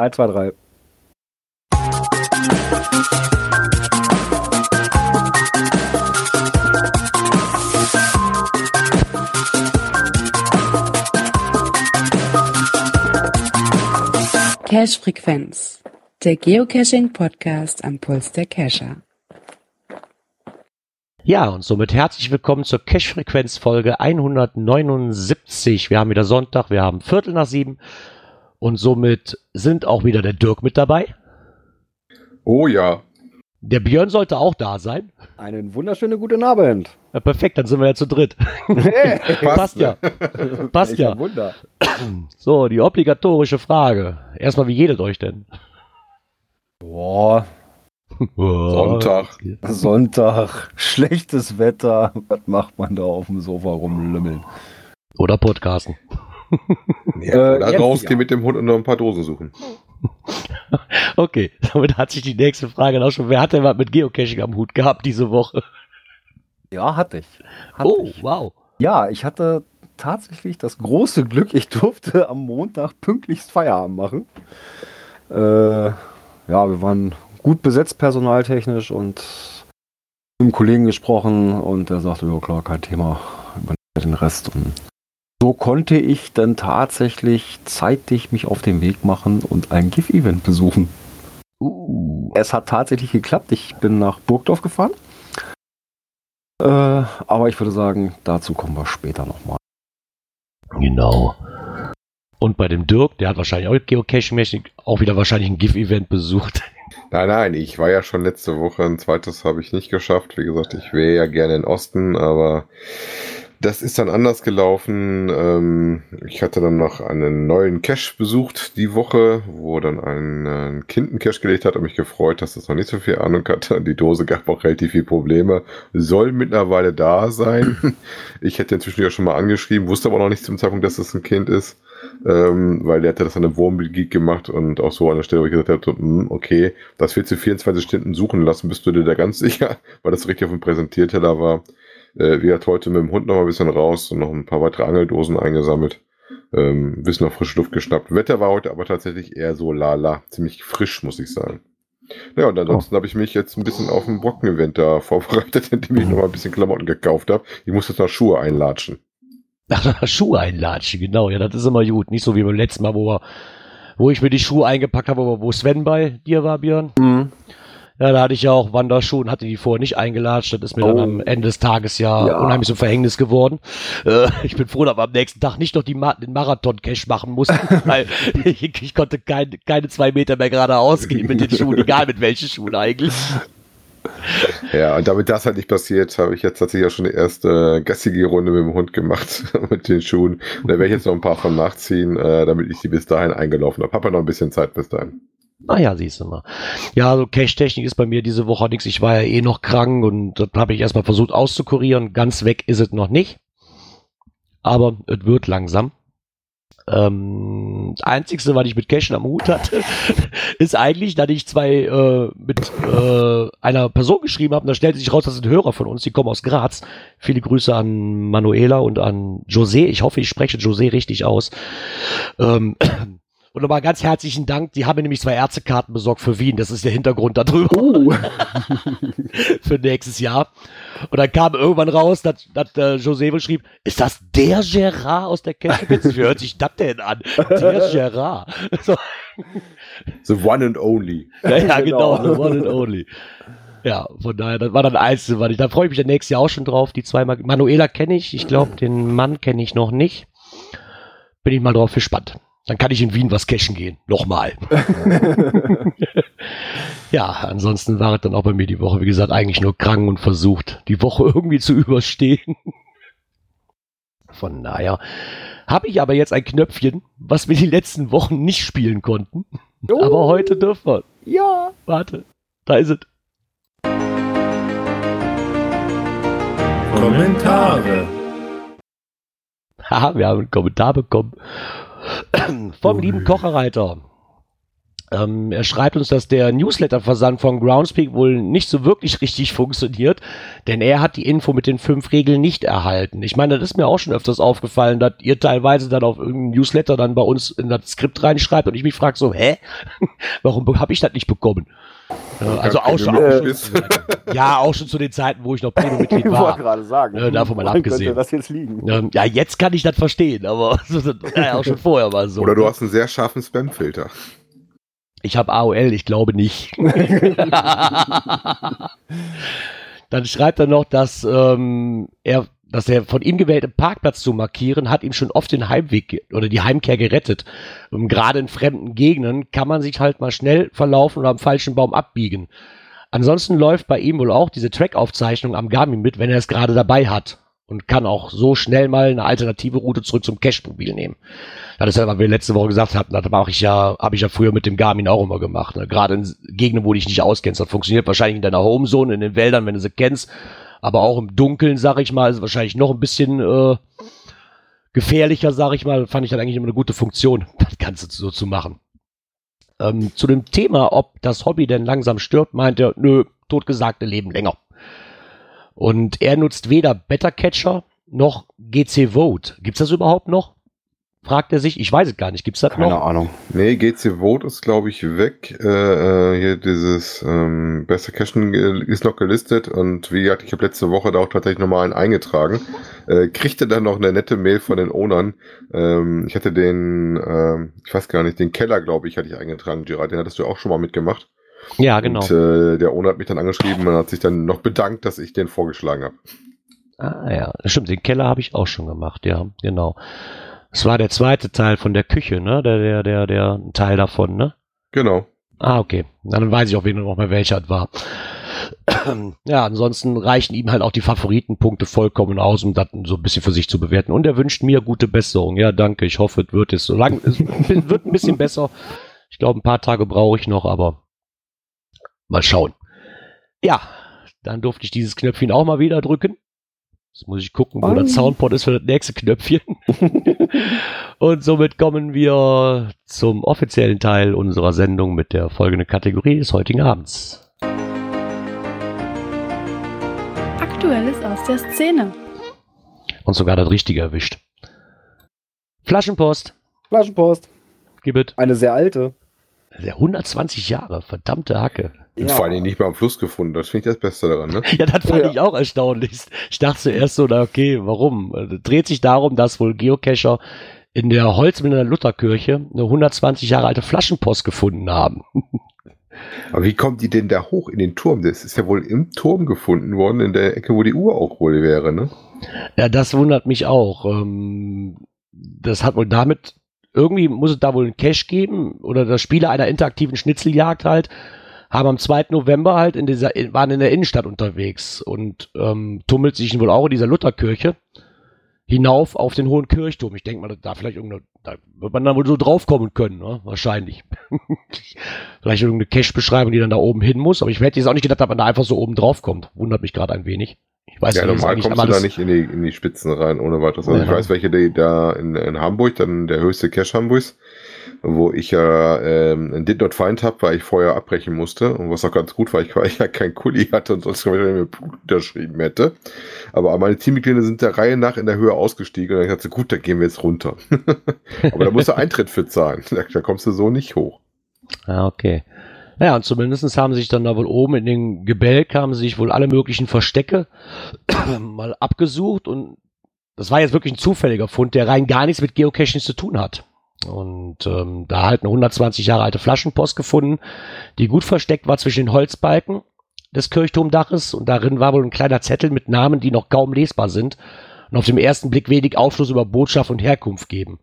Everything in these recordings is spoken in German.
1, 2, 3. Cache-Frequenz, der Geocaching-Podcast am Puls der Cacher. Ja, und somit herzlich willkommen zur Cache-Frequenz Folge 179. Wir haben wieder Sonntag, wir haben Viertel nach sieben und somit sind auch wieder der Dirk mit dabei. Oh ja. Der Björn sollte auch da sein. Einen wunderschönen guten Abend. Ja, perfekt, dann sind wir ja zu dritt. Hey, Passt ja. Passt welcher ja. Wunder. So, die obligatorische Frage. Erstmal, wie geht es euch denn? Boah, Sonntag. Sonntag, schlechtes Wetter. Was macht man da auf dem Sofa rumlümmeln? Oder Podcasten. Ja, Äh, rausgehen ja. mit dem Hund und noch ein paar Dosen suchen. Okay, damit hat sich die nächste Frage auch schon. Wer hat denn was mit Geocaching am Hut gehabt diese Woche? Ja, hatte ich. Hatte Oh, ich. wow. Ja, ich hatte tatsächlich das große Glück, ich durfte am Montag pünktlichst Feierabend machen. Äh, ja, wir waren gut besetzt personaltechnisch und mit einem Kollegen gesprochen und der sagte, ja klar, kein Thema, übernehme den Rest. Und so konnte ich dann tatsächlich zeitig mich auf den Weg machen und ein GIF-Event besuchen. Uh, Es hat tatsächlich geklappt. Ich bin nach Burgdorf gefahren. Äh, aber ich würde sagen, dazu kommen wir später nochmal. genau. Und bei dem Dirk, der hat wahrscheinlich auch Geocaching-mäßig auch wieder wahrscheinlich ein GIF-Event besucht. Nein, nein, ich war ja schon letzte Woche, ein zweites habe ich nicht geschafft. Wie gesagt, ich wäre ja gerne in Osten, aber das ist dann anders gelaufen. Ähm, ich hatte dann noch einen neuen Cache besucht die Woche, wo dann ein, äh, ein Kind einen Cache gelegt hat und mich gefreut, dass das noch nicht so viel Ahnung hatte. Die Dose gab auch relativ viele Probleme. Soll mittlerweile da sein. Ich hätte inzwischen ja schon mal angeschrieben, wusste aber noch nicht zum Zeitpunkt, dass es ein Kind ist. Ähm, weil der hatte das an einem Wohnmobil gemacht und auch so an der Stelle, wo ich gesagt habe, hm, okay, das willst du 24 Stunden suchen lassen, bist du dir da ganz sicher, weil das richtig auf dem Präsentierteller war. Äh, wir hat heute mit dem Hund noch mal ein bisschen raus und noch ein paar weitere Angeldosen eingesammelt. Ähm, ein bisschen noch frische Luft geschnappt. Wetter war heute aber tatsächlich eher so lala, ziemlich frisch, muss ich sagen. Ja, und ansonsten habe ich mich jetzt ein bisschen auf ein Brocken-Event da vorbereitet, indem ich noch mal ein bisschen Klamotten gekauft habe. Ich muss jetzt noch Schuhe einlatschen. Ach, Schuhe einlatschen, genau. Ja, das ist immer gut. Nicht so wie beim letzten Mal, wo, wir, wo ich mir die Schuhe eingepackt habe, wo wo Sven bei dir war, Björn. Ja, da hatte ich ja auch Wanderschuhe und hatte die vorher nicht eingelatscht. Das ist mir dann Oh. am Ende des Tages ja, Ja. unheimlich zum Verhängnis geworden. Äh, ich bin froh, dass wir am nächsten Tag nicht noch die Ma den Marathon-Cash machen mussten, weil ich, ich konnte kein, keine zwei Meter mehr geradeaus gehen mit den Schuhen, egal mit welchen Schuhen eigentlich. Ja, und damit das halt nicht passiert, habe ich jetzt tatsächlich auch schon die erste Gassigi-Runde mit dem Hund gemacht, mit den Schuhen. Und da werde ich jetzt noch ein paar von nachziehen, äh, damit ich die bis dahin eingelaufen habe. Hab ja noch ein bisschen Zeit bis dahin. Naja, siehst du mal. Ja, so Cache-Technik ist bei mir diese Woche nichts. Ich war ja eh noch krank und das habe ich erstmal versucht auszukurieren. Ganz weg ist es noch nicht. Aber es wird langsam. Ähm, das Einzigste, was ich mit Cashen am Hut hatte, ist eigentlich, dass ich zwei äh, mit äh, einer Person geschrieben habe. Da stellte sich raus, das sind Hörer von uns, die kommen aus Graz. Viele Grüße an Manuela und an José. Ich hoffe, ich spreche José richtig aus. Ähm, und nochmal ganz herzlichen Dank. Die haben mir nämlich zwei Ärztekarten besorgt für Wien. Das ist der Hintergrund darüber Oh, für nächstes Jahr. Und dann kam irgendwann raus, dass, dass äh, wohl schrieb, ist das der Gerard aus der Kettenwitz? Wie hört sich das denn an? Der Gerard. So, The one and only. ja, ja, genau, Genau. the one and only. Ja, von daher, das war dann eins, was ich, da freue ich mich dann nächstes Jahr auch schon drauf. Die zweimal, Manuela kenne ich, ich glaube, den Mann kenne ich noch nicht. Bin ich mal drauf gespannt. Dann kann ich in Wien was cashen gehen. Nochmal. ja, ansonsten war es dann auch bei mir die Woche, wie gesagt, eigentlich nur krank und versucht, die Woche irgendwie zu überstehen. Von daher habe ich aber jetzt ein Knöpfchen, was wir die letzten Wochen nicht spielen konnten. Aber heute dürfen wir. ja. Warte, da ist es. Kommentare. Haha, wir haben einen Kommentar bekommen vom lieben Kocherreiter. Ähm, er schreibt uns, dass der Newsletter-Versand von Groundspeak wohl nicht so wirklich richtig funktioniert, denn er hat die Info mit den fünf Regeln nicht erhalten. Ich meine, das ist mir auch schon öfters aufgefallen, dass ihr teilweise dann auf irgendeinen Newsletter dann bei uns in das Skript reinschreibt und ich mich frage so, hä? Warum habe ich das nicht bekommen? Äh, also auch schon, auch schon ja, auch schon zu den Zeiten, wo ich noch Premium-Mitglied Ich war. wollte gerade sagen. Äh, davon mal abgesehen. Das jetzt liegen? Ähm, ja, jetzt kann ich das verstehen, aber das war ja auch schon vorher mal so. Oder du hast einen sehr scharfen Spam-Filter. Ich habe AOL, ich glaube nicht. Dann schreibt er noch, dass ähm, er, dass der von ihm gewählte Parkplatz zu markieren, hat ihm schon oft den Heimweg oder die Heimkehr gerettet. Und gerade in fremden Gegenden kann man sich halt mal schnell verlaufen oder am falschen Baum abbiegen. Ansonsten läuft bei ihm wohl auch diese Track-Aufzeichnung am Garmin mit, wenn er es gerade dabei hat. Und kann auch so schnell mal eine alternative Route zurück zum Cache-Mobil nehmen. Das ist ja, was wir letzte Woche gesagt hatten, das mache ich ja, habe ich ja früher mit dem Garmin auch immer gemacht. Ne? Gerade in Gegenden, wo du dich nicht auskennst. Das funktioniert wahrscheinlich in deiner Homezone, in den Wäldern, wenn du sie kennst. Aber auch im Dunkeln, sag ich mal, ist wahrscheinlich noch ein bisschen äh, gefährlicher, sag ich mal. Fand ich dann eigentlich immer eine gute Funktion, das Ganze so zu machen. Ähm, zu dem Thema, ob das Hobby denn langsam stirbt, meint er, nö, totgesagte leben länger. Und er nutzt weder Bettercatcher noch GC Vote. Gibt's das überhaupt noch? Fragt er sich. Ich weiß es gar nicht. Gibt's das Keine noch? Ahnung. Nee, GC Vote ist, glaube ich, weg. Äh, äh, hier dieses ähm, Beste Cashen ge- ist noch gelistet und wie gesagt, ich habe letzte Woche da auch tatsächlich nochmal einen eingetragen. Äh, kriegte dann noch eine nette Mail von den Ownern. Ähm, ich hatte den, ähm, ich weiß gar nicht, den Keller, glaube ich, hatte ich eingetragen, Gerard. Den hattest du auch schon mal mitgemacht. Ja, genau. Und äh, der Owner hat mich dann angeschrieben und hat sich dann noch bedankt, dass ich den vorgeschlagen habe. Ah ja, stimmt, den Keller habe ich auch schon gemacht, ja, genau. Es war der zweite Teil von der Küche, ne? Der, der, der, der Teil davon, ne? Genau. Ah, okay. Dann weiß ich auf jeden Fall noch mal, welcher es war. ja, ansonsten reichen ihm halt auch die Favoritenpunkte vollkommen aus, um das so ein bisschen für sich zu bewerten. Und er wünscht mir gute Besserung. Ja, danke. Ich hoffe, es wird es so lang. Es wird ein bisschen besser. Ich glaube, ein paar Tage brauche ich noch, aber mal schauen. Ja, dann durfte ich dieses Knöpfchen auch mal wieder drücken. Jetzt muss ich gucken, wo das Soundport ist für das nächste Knöpfchen. Und somit kommen wir zum offiziellen Teil unserer Sendung mit der folgenden Kategorie des heutigen Abends. Aktuelles aus der Szene. Und sogar das Richtige erwischt. Flaschenpost. Flaschenpost. Gib it. Eine sehr alte. Der 120 Jahre, verdammte Hacke. Und vor allen Dingen nicht mehr am Fluss gefunden. Das finde ich das Beste daran, ne? Ja, das fand Ja. ich auch erstaunlich. Ich dachte zuerst so, na okay, warum? Es dreht sich darum, dass wohl Geocacher in der Holzmünder Lutherkirche eine 120 Jahre alte Flaschenpost gefunden haben. Aber wie kommt die denn da hoch in den Turm? Das ist ja wohl im Turm gefunden worden, in der Ecke, wo die Uhr auch wohl wäre, ne? Ja, das wundert mich auch. Ähm, das hat wohl damit, irgendwie muss es da wohl einen Cache geben oder das Spieler einer interaktiven Schnitzeljagd halt, haben am 2. November halt in dieser, waren in der Innenstadt unterwegs und ähm, tummelt sich wohl auch in dieser Lutherkirche hinauf auf den hohen Kirchturm. Ich denke mal, da vielleicht irgendeine, da wird man dann wohl so draufkommen können, ne? Wahrscheinlich. vielleicht irgendeine Cache-Beschreibung, die dann da oben hin muss, aber ich hätte jetzt auch nicht gedacht, dass man da einfach so oben drauf kommt. Wundert mich gerade ein wenig. Ich weiß ja, nicht, normal kommst du da nicht in die, in die Spitzen rein, ohne weiteres. Also Ja. ich weiß, welche die da in, in Hamburg, dann der höchste Cache Hamburgs, wo ich ja ähm, Did Not Find habe, weil ich vorher abbrechen musste. Und was auch ganz gut war, ich, weil ich ja kein Kuli hatte und sonst mit Blut unterschrieben hätte. Aber meine Teammitglieder sind der Reihe nach in der Höhe ausgestiegen und dann dachte ich, gut, dann gehen wir jetzt runter. Aber da musst du Eintritt für zahlen. Da, da kommst du so nicht hoch. Ah, okay. Naja, und zumindest haben sich dann da wohl oben in den Gebälk haben sich wohl alle möglichen Verstecke mal abgesucht und das war jetzt wirklich ein zufälliger Fund, der rein gar nichts mit Geocaching zu tun hat. Und ähm, da halt eine 120 Jahre alte Flaschenpost gefunden, die gut versteckt war zwischen den Holzbalken des Kirchturmdaches und darin war wohl ein kleiner Zettel mit Namen, die noch kaum lesbar sind und auf dem ersten Blick wenig Aufschluss über Botschaft und Herkunft geben.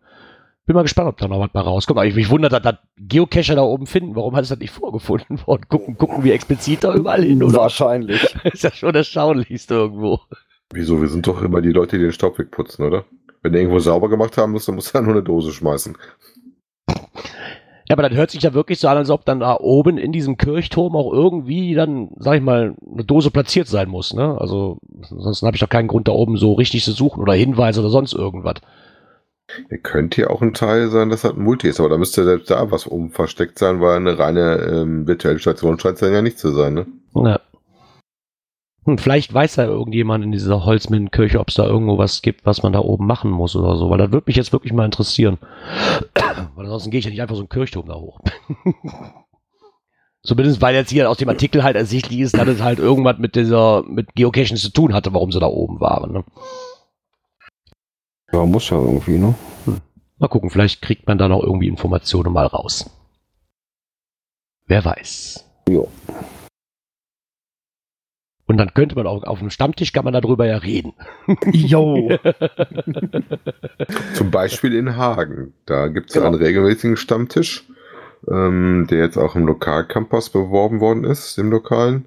Bin mal gespannt, ob da noch was bei rauskommt. Aber ich mich wundert, dass das Geocacher da oben finden. Warum hat es das nicht vorgefunden worden? Gucken, gucken wir explizit da überall hin, oder? Wahrscheinlich. ist ja schon erstaunlichst irgendwo. Wieso? Wir sind doch immer die Leute, die den Staub wegputzen, oder? Wenn du irgendwo sauber gemacht haben musst, dann musst du da nur eine Dose schmeißen. Ja, aber das hört sich ja wirklich so an, als ob dann da oben in diesem Kirchturm auch irgendwie dann, sag ich mal, eine Dose platziert sein muss, ne? Also, sonst habe ich doch keinen Grund, da oben so richtig zu suchen oder Hinweise oder sonst irgendwas. Er könnte ja auch ein Teil sein, das halt ein Multi ist, aber da müsste selbst da was oben versteckt sein, weil eine reine ähm, virtuelle Station scheint es dann ja nicht zu sein, ne? Ja. Hm, vielleicht weiß ja irgendjemand in dieser Holzminnenkirche, ob es da irgendwo was gibt, was man da oben machen muss oder so, weil das würde mich jetzt wirklich mal interessieren. weil ansonsten gehe ich ja nicht einfach so einen Kirchturm da hoch. Zumindest, weil jetzt hier aus dem Artikel halt ersichtlich ist, dass es halt irgendwas mit dieser, mit Geocaching zu tun hatte, warum sie da oben waren. Ne? Ja, muss ja irgendwie, ne? Mal gucken, vielleicht kriegt man da noch irgendwie Informationen mal raus. Wer weiß. Jo. Und dann könnte man auch auf dem Stammtisch kann man darüber ja reden. Jo. Zum Beispiel in Hagen. Da gibt es Genau. einen regelmäßigen Stammtisch, ähm, der jetzt auch im Lokalcampus beworben worden ist, im Lokalen.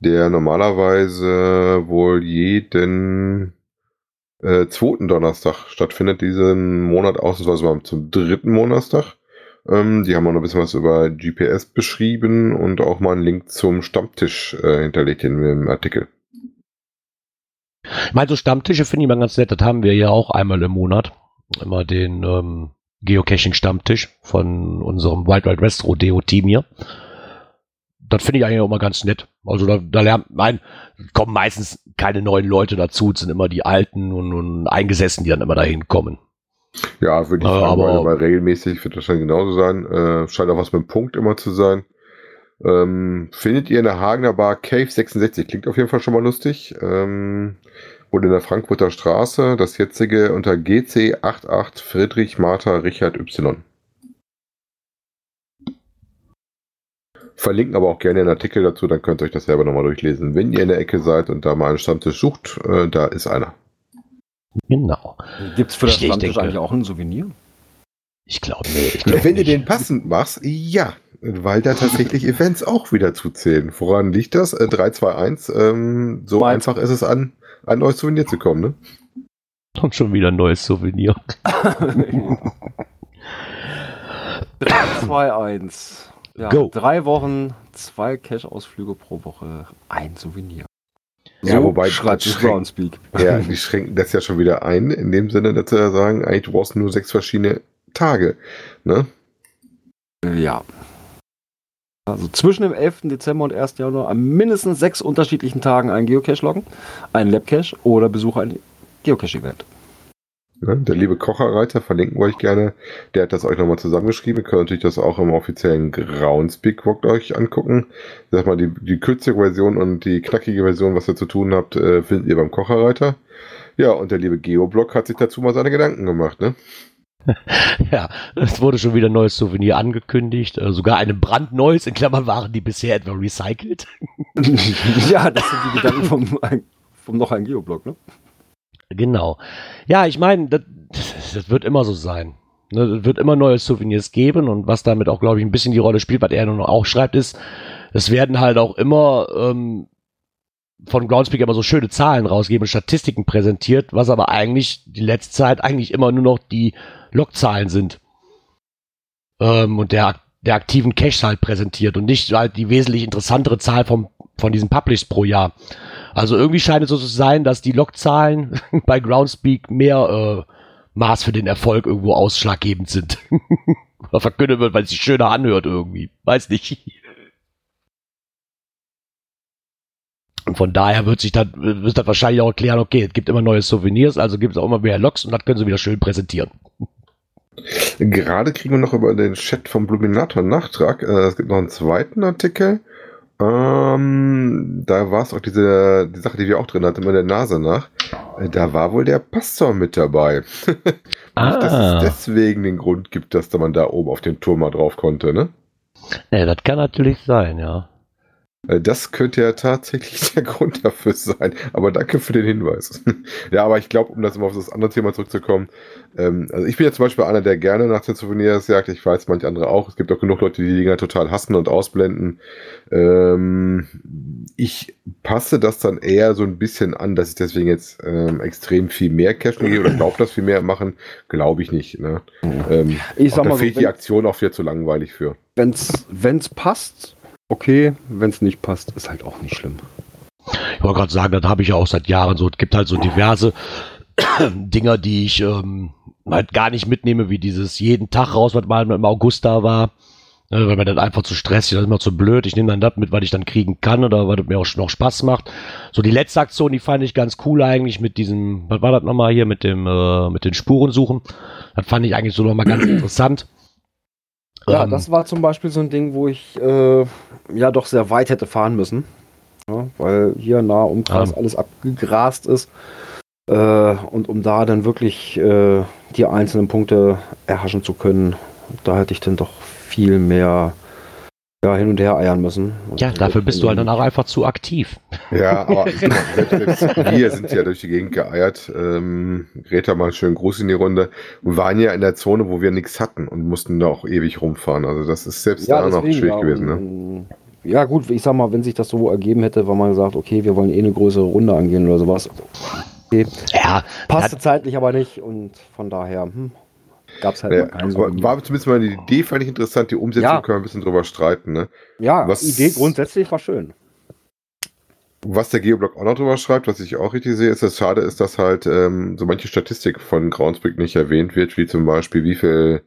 Der normalerweise wohl jeden äh, zweiten Donnerstag stattfindet, diesen Monat ausnahmsweise mal zum dritten Monatstag. Ähm, die haben auch noch ein bisschen was über GPS beschrieben und auch mal einen Link zum Stammtisch äh, hinterlegt in dem Artikel. Ich meine, so Stammtische finde ich mal ganz nett. Das haben wir ja auch einmal im Monat. Immer den ähm, Geocaching-Stammtisch von unserem Wild Wild West Rodeo-Team hier. Das finde ich eigentlich auch mal ganz nett. Also da, da lernt mein, kommen meistens keine neuen Leute dazu, es sind immer die Alten und, und Eingesessen, die dann immer dahin kommen. Ja, würde ich Äh, sagen, aber- weil, regelmäßig wird das schon genauso sein. Äh, scheint auch was mit dem Punkt immer zu sein. Ähm, findet ihr in der Hagener Bar Cave 66? Klingt auf jeden Fall schon mal lustig. Ähm, und in der Frankfurter Straße, das jetzige unter GC 88 Friedrich Martha Richard Y. Verlinken aber auch gerne einen Artikel dazu, dann könnt ihr euch das selber nochmal durchlesen. Wenn ihr in der Ecke seid und da mal einen Stammtisch sucht, äh, da ist einer. Genau. Gibt's für das Ich- ich Stammtisch denke- eigentlich auch ein Souvenir? Ich glaube, nee, ich glaube Wenn du den passend machst, ja. Weil da tatsächlich Events auch wieder zuzählen. Woran liegt das? Äh, 321. Ähm, so Mal- einfach ist es an ein neues Souvenir zu kommen, ne? Und schon wieder ein neues Souvenir. 2, 1. Ja, Go. Drei Wochen, zwei Cash-Ausflüge pro Woche, ein Souvenir. Ja, wobei- schreibt Groundspeak. Ja, die schränken das ja schon wieder ein, in dem Sinne, dass sie ja sagen, eigentlich du brauchst nur sechs verschiedene Tage. Ne? Ja. Also zwischen dem 11. Dezember und 1. Januar an mindestens sechs unterschiedlichen Tagen einen Geocache loggen, einen Labcache oder besuche ein Geocache-Event. Ne? Der liebe Kocherreiter, verlinken wir euch gerne. Der hat das euch nochmal zusammengeschrieben. Ihr könnt natürlich das auch im offiziellen Groundspeak euch angucken. Sag mal, die, die kürzere Version und die knackige Version, was ihr zu tun habt, äh, findet ihr beim Kocherreiter. Ja, und der liebe Geoblog hat sich dazu mal seine Gedanken gemacht, ne? Ja, es wurde schon wieder ein neues Souvenir angekündigt. Äh, sogar ein brandneues, in Klammern waren die bisher etwa recycelt. ja, das sind die Gedanken vom, vom noch ein Geoblog, ne? Genau. Ja, ich meine, das, das wird immer so sein. Ne, Es wird immer neue Souvenirs geben und was damit auch, glaube ich, ein bisschen die Rolle spielt, was er nun auch schreibt, ist, es werden halt auch immer ähm, von Groundspeak immer so schöne Zahlen rausgeben, Statistiken präsentiert, was aber eigentlich die letzte Zeit eigentlich immer nur noch die Logzahlen sind. Ähm, und der, der aktiven Caches halt präsentiert und nicht halt die wesentlich interessantere Zahl vom, von diesen Publishs pro Jahr. Also irgendwie scheint es so zu sein, dass die Logzahlen bei Groundspeak mehr äh, Maß für den Erfolg irgendwo ausschlaggebend sind. Oder verkündet wird, weil es sich schöner anhört irgendwie. Weiß nicht. Und von daher wird sich dann, wird das wahrscheinlich auch erklären, okay, es gibt immer neue Souvenirs, also gibt es auch immer mehr Logs und das können sie wieder schön präsentieren. Gerade kriegen wir noch über den Chat vom Bluminator einen Nachtrag. Äh, es gibt noch einen zweiten Artikel. Ähm, da war es auch diese die Sache, die wir auch drin hatten, mit der Nase nach. Äh, Da war wohl der Pastor mit dabei. Nicht, dass Ah. es deswegen den Grund gibt, dass da man da oben auf den Turm mal drauf konnte, ne? Ja, das kann natürlich sein, ja. Äh, Das könnte ja tatsächlich der Grund dafür sein. Aber danke für den Hinweis. ja, aber ich glaube, um das immer auf das andere Thema zurückzukommen, ähm, also ich bin ja zum Beispiel einer, der gerne nach den Souvenirs jagt. Ich weiß, manche andere auch. Es gibt auch genug Leute, die die Dinger total hassen und ausblenden. Ähm, ich passe das dann eher so ein bisschen an, dass ich deswegen jetzt ähm, extrem viel mehr Cash gehe oder glaube, dass viel mehr machen. Glaube ich nicht. Ne? Ähm, Ich sag da mal so, fehlt die Aktion auch wieder zu langweilig für. es passt, okay. Wenn es nicht passt, ist halt auch nicht schlimm. Ich wollte gerade sagen, das habe ich ja auch seit Jahren so. Es gibt halt so diverse Dinger, die ich ähm, halt gar nicht mitnehme, wie dieses jeden Tag raus, was mal im August da war. Ne, weil mir dann einfach zu stressig, das ist immer zu blöd. Ich nehme dann das mit, was ich dann kriegen kann oder was mir auch noch Spaß macht. So die letzte Aktion, die fand ich ganz cool eigentlich mit diesem, was war das nochmal hier mit dem, äh, mit den Spuren suchen. Das fand ich eigentlich so nochmal ganz interessant. Ja, Ähm, das war zum Beispiel so ein Ding, wo ich äh, ja doch sehr weit hätte fahren müssen. Ja, weil hier nah Umkreis Ja. alles abgegrast ist. Äh, und um da dann wirklich äh, die einzelnen Punkte erhaschen zu können, da hätte ich dann doch viel mehr ja, hin und her eiern müssen. Ja, dafür bist du halt dann auch einfach zu aktiv. Ja, aber wir sind ja durch die Gegend geeiert. Ähm, Greta mal schön groß in die Runde. Und waren ja in der Zone, wo wir nichts hatten und mussten da auch ewig rumfahren. Also das ist selbst da noch schwierig ja, gewesen. Ne? Ja, gut, ich sag mal, wenn sich das so ergeben hätte, weil man gesagt, okay, wir wollen eh eine größere Runde angehen oder sowas. Okay, Ja, passte zeitlich aber nicht und von daher hm, gab es halt Ja, mal keinen so. war, war zumindest mal die Idee, fand ich interessant. Die Umsetzung Ja. können wir ein bisschen drüber streiten. Ne? Ja, was- Idee grundsätzlich war schön. Was der Geoblog auch noch drüber schreibt, was ich auch richtig sehe, ist, dass es schade ist, dass halt ähm, so manche Statistik von Groundspeak nicht erwähnt wird, wie zum Beispiel, wie viel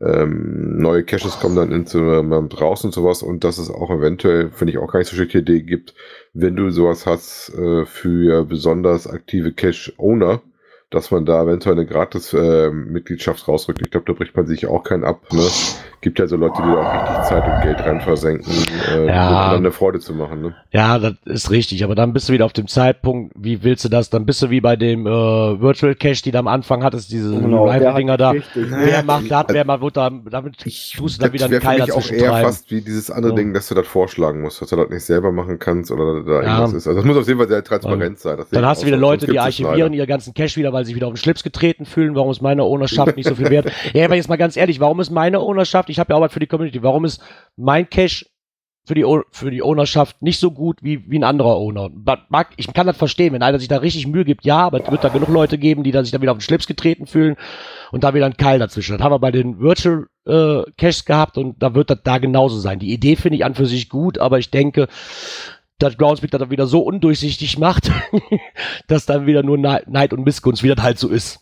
ähm, neue Caches kommen dann ins, ähm, raus und sowas und dass es auch eventuell, finde ich auch gar nicht so schlechte Idee gibt, wenn du sowas hast äh, für besonders aktive Cache-Owner, dass man da eventuell eine gratis äh, Mitgliedschaft rausrückt. Ich glaube, da bricht man sich auch keinen ab. Ne? Gibt ja so Leute, die da auch richtig Zeit und Geld rein versenken, äh, Ja. um eine Freude zu machen. Ne? Ja, das ist richtig, aber dann bist du wieder auf dem Zeitpunkt, wie willst du das? Dann bist du wie bei dem äh, Virtual Cache, die du am Anfang hattest, diese Genau, hat da. richtig- Wer macht das, wer macht, wird da, damit tust du dann wieder einen Keil mich auch dazwischen eher treiben. fast wie dieses andere So. Ding, dass du das vorschlagen musst, dass du das nicht selber machen kannst oder da Ja. irgendwas ist. Also das muss auf jeden Fall sehr transparent sein. Dann hast du wieder. Leute, die archivieren leider. ihre ganzen Cache wieder, weil sie sich wieder auf den Schlips getreten fühlen. Warum ist meine Ownerschaft nicht so viel wert? Ja, aber jetzt mal ganz ehrlich, warum ist meine Ownerschaft, ich habe ja was für die Community, warum ist mein Cache für die, für die Ownerschaft nicht so gut wie, wie ein anderer Owner? Mag, ich kann das verstehen, wenn einer sich da richtig Mühe gibt, ja, aber es wird da genug Leute geben, die da sich dann wieder auf den Schlips getreten fühlen und da wieder ein Keil dazwischen. Das haben wir bei den Virtual äh, Caches gehabt und da wird das da genauso sein. Die Idee finde ich an für sich gut, aber ich denke, dass Groundspeak das dann wieder so undurchsichtig macht, dass dann wieder nur Neid und Missgunst, wie das halt so ist.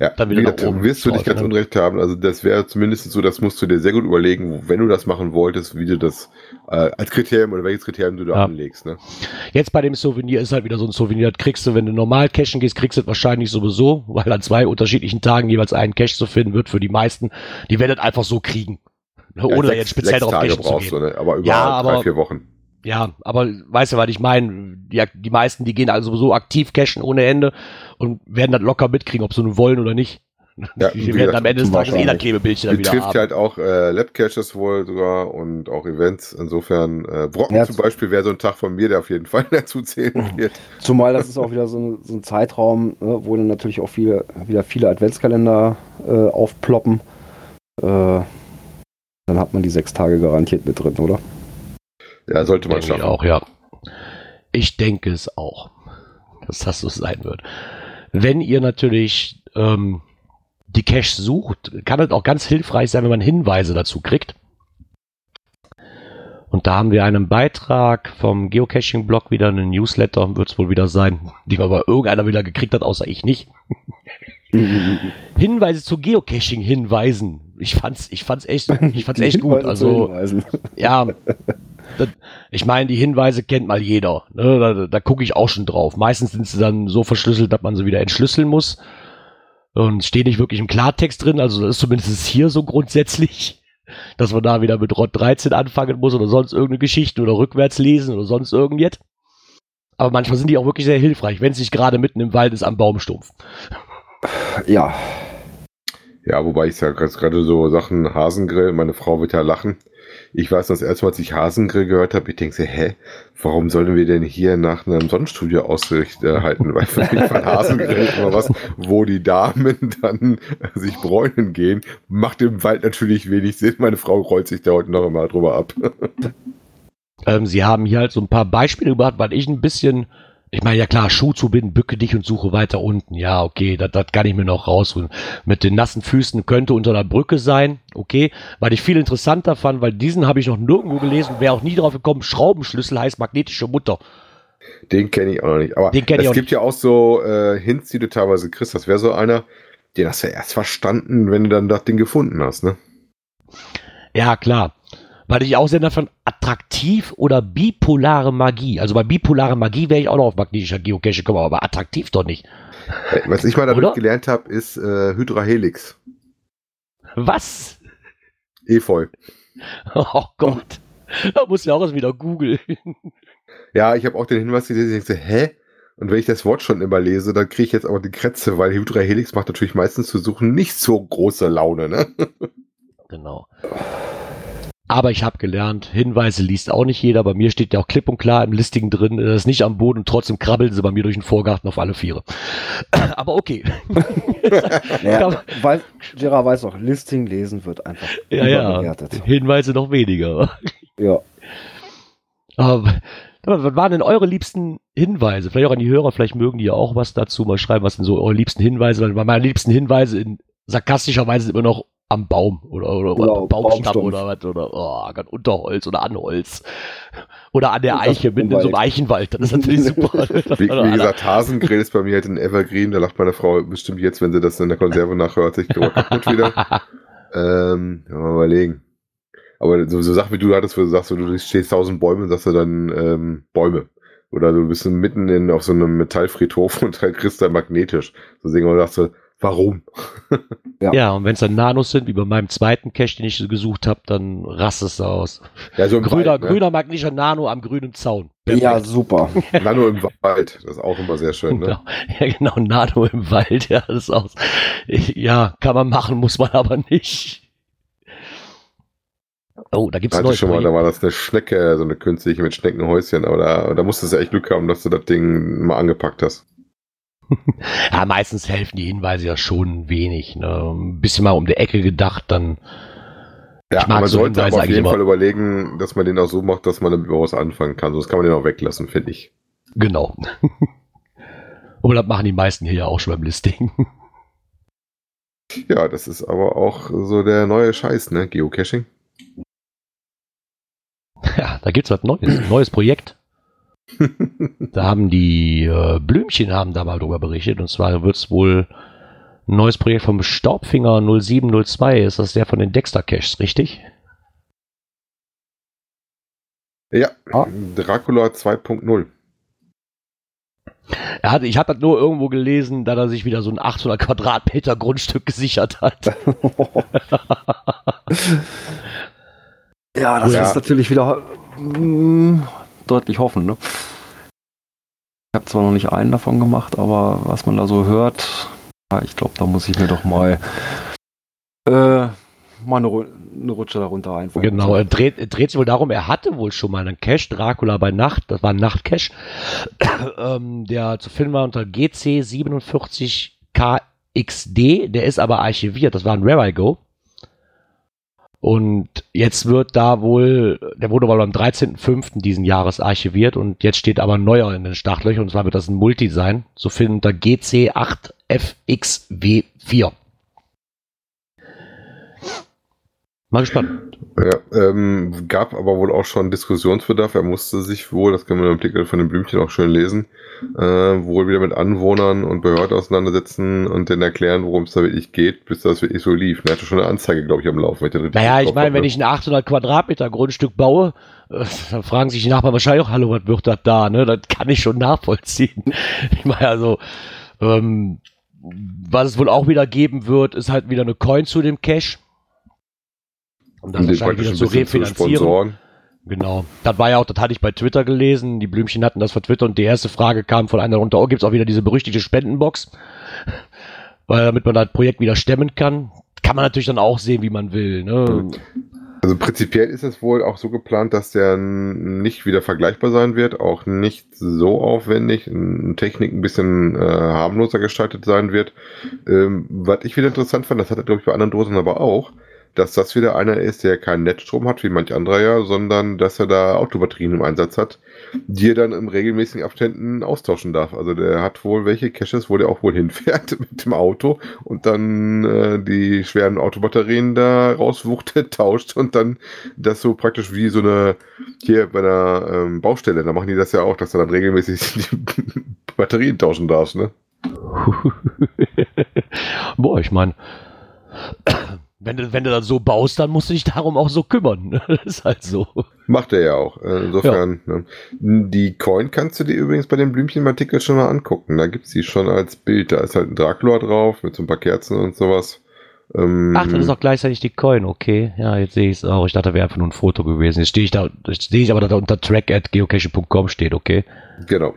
Ja, dann wieder gesagt, oben wirst du nicht läuft, ganz ne? unrecht haben. Also das wäre zumindest so, das musst du dir sehr gut überlegen, wenn du das machen wolltest, wie du das äh, als Kriterium oder welches Kriterium du da Ja. anlegst. Ne? Jetzt bei dem Souvenir ist halt wieder so ein Souvenir, das kriegst du, wenn du normal cashen gehst, kriegst du das wahrscheinlich sowieso, weil an zwei unterschiedlichen Tagen jeweils einen Cache zu finden wird für die meisten. Die werden das einfach so kriegen. Ja, Ohne sechs- jetzt speziell drauf cashen zu gehen. du, ne? aber über Ja, drei, aber- vier Wochen. Ja, aber weißt du, was ich meine? Die, die meisten, die gehen also sowieso aktiv cashen ohne Ende und werden das locker mitkriegen, ob sie nun wollen oder nicht. Ja, die werden am Ende des Tages eh das Klebebildchen dann wieder Betrifft haben. halt auch äh, Lab-Caches wohl sogar und auch Events. Insofern, äh, Brocken Ja, zum Beispiel wäre so ein Tag von mir, der auf jeden Fall dazu zählen wird. Zumal das ist auch wieder so ein, so ein Zeitraum, ne, wo dann natürlich auch viele, wieder viele Adventskalender äh, aufploppen. Äh, dann hat man die sechs Tage garantiert mit drin, oder? Ja, sollte man Denke ich schaffen. auch, ja. Ich denke es auch, dass das so sein wird. Wenn ihr natürlich ähm, die Cache sucht, kann es auch ganz hilfreich sein, wenn man Hinweise dazu kriegt. Und da haben wir einen Beitrag vom Geocaching-Blog wieder, einen Newsletter, wird es wohl wieder sein, die aber irgendeiner wieder gekriegt hat, außer ich nicht. Hinweise zu Geocaching-Hinweisen. Ich fand's, ich fand's echt, ich fand's echt gut. Also, ja, das, ich meine, die Hinweise kennt mal jeder. Ne? Da, da gucke ich auch schon drauf. Meistens sind sie dann so verschlüsselt, dass man sie wieder entschlüsseln muss. Und steht nicht wirklich im Klartext drin. Also das ist zumindest hier so grundsätzlich, dass man da wieder mit Rot 13 anfangen muss oder sonst irgendeine Geschichte oder rückwärts lesen oder sonst irgendwas. Aber manchmal sind die auch wirklich sehr hilfreich, wenn es nicht gerade mitten im Wald ist am Baumstumpf. Ja, Ja, wobei ich sage jetzt gerade so Sachen Hasengrill, meine Frau wird ja lachen. Ich weiß, das erste Mal, als ich Hasengrill gehört habe, ich denke hä, warum sollen wir denn hier nach einem Sonnenstudio aushalten? Weil für mich von Hasengrill immer was, wo die Damen dann sich bräunen gehen, macht im Wald natürlich wenig Sinn. Meine Frau rollt sich da heute noch immer drüber ab. Ähm, sie haben hier halt so ein paar Beispiele gebracht, weil ich ein bisschen, ich meine, ja klar, Schuh zu binden, bücke dich und suche weiter unten. Ja, okay, das das kann ich mir noch rausholen. Mit den nassen Füßen könnte unter der Brücke sein, okay. Weil ich viel interessanter fand, weil diesen habe ich noch nirgendwo gelesen, wäre auch nie drauf gekommen, Schraubenschlüssel heißt magnetische Mutter. Den kenne ich auch noch nicht. Aber Den kenn ich es gibt ja auch so äh, Hints, die du teilweise kriegst. Das wäre so einer. den hast du erst verstanden, wenn du dann das Ding gefunden hast, ne? Ja, klar. Weil ich auch sehr davon attraktiv oder bipolare Magie. Also bei bipolare Magie wäre ich auch noch auf magnetischer Geocache gekommen, aber attraktiv doch nicht. Äh, Was ich mal dadurch Oder? gelernt habe, ist äh, Hydrahelix. Was? Efeu. Oh Gott. Da muss ich auch erst wieder googeln. Ja, ich habe auch den Hinweis gelesen, ich denke, hä? Und wenn ich das Wort schon immer lese, dann kriege ich jetzt aber die Krätze, weil Hydrahelix macht natürlich meistens zu suchen nicht so große Laune, ne? Genau. Aber ich habe gelernt, Hinweise liest auch nicht jeder. Bei mir steht ja auch klipp und klar im Listigen drin, das ist nicht am Boden und trotzdem krabbeln sie bei mir durch den Vorgarten auf alle Viere. Aber okay. Naja, weil, Gerard weiß auch, Listing lesen wird einfach Ja, ja. Hinweise noch weniger. Ja. Aber was waren denn eure liebsten Hinweise? Vielleicht auch an die Hörer, vielleicht mögen die ja auch was dazu mal schreiben, was sind so eure liebsten Hinweise? Weil meine liebsten Hinweise in sarkastischer Weise sind immer noch am Baum oder, oder, oder Baumstamm Baumstumpf. oder was oder oh, Gott, Unterholz oder an Holz oder an der Und Eiche mitten in so einem Wald. Eichenwald. Das ist natürlich super. Wie, wie gesagt, Hasengrill ist bei mir halt ein Evergreen, da lacht meine Frau bestimmt jetzt, wenn sie das in der Konserve nachhört, sich oh, kaputt wieder. Ähm, mal überlegen. Aber so, so Sachen wie du hattest, wo du sagst, du stehst tausend Bäume, sagst du dann ähm, Bäume. Oder du bist mitten in, auf so einem Metallfriedhof und dann kriegst du dann magnetisch. So Dinge, wo du sagst, du, warum? ja, und wenn es dann Nanos sind, wie bei meinem zweiten Cache, den ich gesucht habe, dann rastest du aus. Ja, so Grüner, Wald, ne? grüner magnetischer Nano am grünen Zaun. ja, super. Nano im Wald, das ist auch immer sehr schön, ne? Genau. Ja, genau, Nano im Wald, ja, das ist aus. Ja, kann man machen, muss man aber nicht. Oh, da gibt's Hatte neue ich schon mal, da war das eine Schnecke, so eine künstliche mit Schneckenhäuschen, aber da, da musstest du echt Glück haben, dass du das Ding mal angepackt hast. Ja, meistens helfen die Hinweise ja schon wenig. Ne? Ein bisschen mal um die Ecke gedacht, dann. Ja, man so sollte Hinweise aber auf jeden. Fall überlegen, dass man den auch so macht, dass man damit was anfangen kann. Sonst kann man den auch weglassen, finde ich. Genau. Aber das machen die meisten hier ja auch schon beim Listing. Ja, das ist aber auch so der neue Scheiß, ne? Geocaching. Ja, da gibt's was Neues. Ein neues Projekt. Da haben die äh, Blümchen haben da mal drüber berichtet. Und zwar wird's wohl ein neues Projekt vom Staubfinger 0702. Ist das der von den Dexter Caches, richtig? Ja, Ah. Dracula 2.0. Er hat, ich habe das nur irgendwo gelesen, da er sich wieder so ein 800 Quadratmeter Grundstück gesichert hat. Ja, das Ja. ist natürlich wieder mm, deutlich hoffen, ne? Ich habe zwar noch nicht einen davon gemacht, aber was man da so hört, ja, ich glaube, da muss ich mir doch mal äh, mal eine, Ru- eine Rutsche darunter einfallen. Genau, er dreht, er dreht sich wohl darum, er hatte wohl schon mal einen Cache, Dracula bei Nacht, das war ein Nachtcache, ähm, der zu finden war unter GC47KXD, der ist aber archiviert, das war ein Where I Go. Und jetzt wird da wohl, der wurde wohl am 13.05. diesen Jahres archiviert und jetzt steht aber neuer in den Startlöchern und zwar wird das ein Multi sein, zu finden unter GC8FXW4. Mal gespannt. Ja, ähm, gab aber wohl auch schon Diskussionsbedarf. Er musste sich wohl, das können wir im Artikel von den Blümchen auch schön lesen, äh, wohl wieder mit Anwohnern und Behörden auseinandersetzen und denen erklären, worum es da wirklich geht, bis das wirklich so lief. Er hatte schon eine Anzeige, glaube ich, am Laufen. ich Naja, ich meine, wenn ich ein 800 Quadratmeter Grundstück baue, äh, dann fragen sich die Nachbarn wahrscheinlich auch, hallo, was wird das da? Ne? Das kann ich schon nachvollziehen. Ich meine, also, ähm, was es wohl auch wieder geben wird, ist halt wieder eine Coin zu dem Cash. Um das um wahrscheinlich wieder zu refinanzieren. Genau. Das war ja auch, das hatte ich bei Twitter gelesen. Die Blümchen hatten das von Twitter und die erste Frage kam von einer runter, oh, gibt's auch wieder diese berüchtigte Spendenbox? Weil damit man das Projekt wieder stemmen kann. Kann man natürlich dann auch sehen, wie man will. Ne? Also prinzipiell ist es wohl auch so geplant, dass der nicht wieder vergleichbar sein wird, auch nicht so aufwendig, Technik ein bisschen äh, harmloser gestaltet sein wird. Ähm, was ich wieder interessant fand, das hat er glaube ich bei anderen Dosen aber auch, dass das wieder einer ist, der keinen Netzstrom hat, wie manch anderer ja, sondern dass er da Autobatterien im Einsatz hat, die er dann im regelmäßigen Abständen austauschen darf. Also der hat wohl welche Caches, wo der auch wohl hinfährt mit dem Auto und dann äh, die schweren Autobatterien da rauswuchtet, tauscht und dann das so praktisch wie so eine hier bei der ähm, Baustelle, da machen die das ja auch, dass du dann regelmäßig die Batterien tauschen darfst, ne? Boah, ich meine, wenn du, wenn du dann so baust, dann musst du dich darum auch so kümmern. Das ist halt so. Macht er ja auch. Äh, Insofern, ne. die Coin kannst du dir übrigens bei dem Blümchenartikel schon mal angucken. Da gibt's die schon als Bild. Da ist halt ein Dracula drauf mit so ein paar Kerzen und sowas. Ähm, Ach, das ist auch gleichzeitig die Coin, okay. Ja, jetzt sehe ich es auch. Ich dachte, wäre einfach nur ein Foto gewesen. Jetzt stehe ich da, jetzt sehe ich aber, dass da unter track at geocaching.com steht, okay. Genau.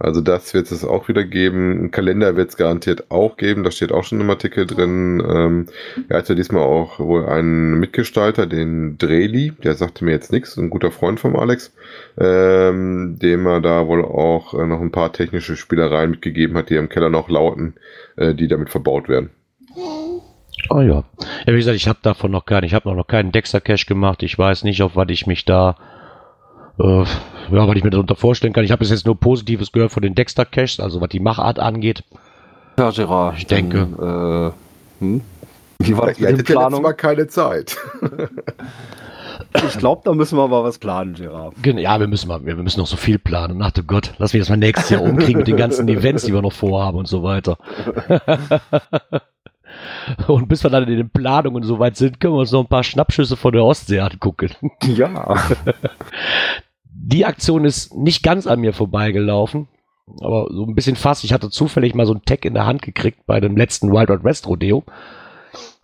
Also das wird es auch wieder geben. Ein Kalender wird es garantiert auch geben. Da steht auch schon im Artikel drin. Ähm, er hatte diesmal auch wohl einen Mitgestalter, den Dreli. Der sagte mir jetzt nichts. Ein guter Freund von Alex. Ähm, dem er da wohl auch äh, noch ein paar technische Spielereien mitgegeben hat, die im Keller noch lauten, äh, die damit verbaut werden. Oh ja. Ja, wie gesagt, ich habe davon noch keinen. Ich habe noch keinen Dexter-Cache gemacht. Ich weiß nicht, auf was ich mich da äh, ja, was ich mir darunter vorstellen kann. Ich habe bis jetzt nur Positives gehört von den Dexter-Caches, also was die Machart angeht. Ja, Gerard. Ich denke. Dann, äh, hm? Wie war das mit ja letztes Planungen? Mal keine Zeit. Ich glaube, da müssen wir mal was planen, Gerard. Ja, wir müssen mal, wir wir müssen noch so viel planen. Ach du Gott, lass mich das mal nächstes Jahr umkriegen mit den ganzen Events, die wir noch vorhaben und so weiter. Und bis wir dann in den Planungen so weit sind, können wir uns noch ein paar Schnappschüsse von der Ostsee angucken. Ja. Die Aktion ist nicht ganz an mir vorbeigelaufen, aber so ein bisschen fast. Ich hatte zufällig mal so ein Tag in der Hand gekriegt bei dem letzten Wild Wild West Rodeo.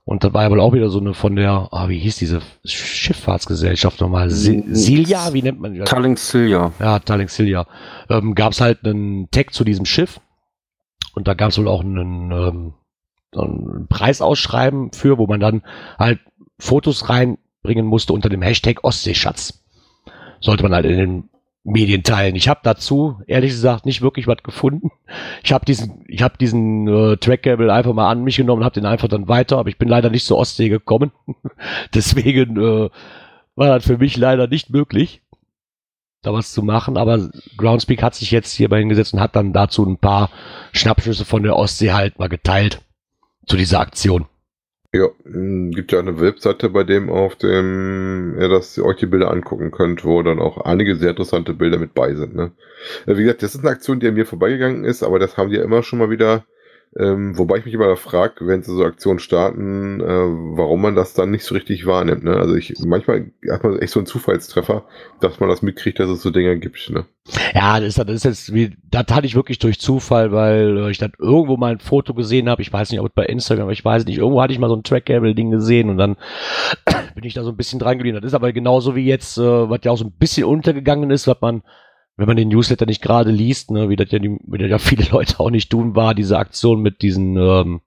Und da war ja wohl auch wieder so eine von der, ah, wie hieß diese Schifffahrtsgesellschaft nochmal? Si- Silja, wie nennt man die? Talling Silja. Ja, Tallink Silja. Ähm, gab es halt einen Tag zu diesem Schiff. Und da gab es wohl auch einen, ähm, so ein Preisausschreiben für, wo man dann halt Fotos reinbringen musste unter dem Hashtag Ostseeschatz. Sollte man halt in den Medien teilen. Ich habe dazu, ehrlich gesagt, nicht wirklich was gefunden. Ich habe diesen, ich habe diesen äh, Trackcable einfach mal an mich genommen habe den einfach dann weiter, aber ich bin leider nicht zur Ostsee gekommen. Deswegen äh, war das für mich leider nicht möglich da was zu machen, aber Groundspeak hat sich jetzt hierbei hingesetzt und hat dann dazu ein paar Schnappschüsse von der Ostsee halt mal geteilt zu dieser Aktion. Ja, m, gibt ja eine Webseite, bei dem auf dem ihr das euch die Bilder angucken könnt, wo dann auch einige sehr interessante Bilder mit bei sind. Ne? Äh, Wie gesagt, das ist eine Aktion, die an mir vorbeigegangen ist, aber das haben die ja immer schon mal wieder. Ähm, wobei ich mich immer frage, wenn sie so Aktionen starten, äh, warum man das dann nicht so richtig wahrnimmt. Ne? Also ich manchmal hat man echt so einen Zufallstreffer, dass man das mitkriegt, dass es so Dinge gibt. Ne? Ja, das ist, das ist jetzt wie, das hatte ich wirklich durch Zufall, weil äh, ich dann irgendwo mal ein Foto gesehen habe. Ich weiß nicht, ob es bei Instagram, aber ich weiß nicht. Irgendwo hatte ich mal so ein Trackcable-Ding gesehen und dann bin ich da so ein bisschen dran geblieben. Das ist aber genauso wie jetzt, äh, was ja auch so ein bisschen untergegangen ist, was man, wenn man den Newsletter nicht gerade liest, ne, wie das ja, die, wie das ja viele Leute auch nicht tun, war diese Aktion mit diesen, ähm,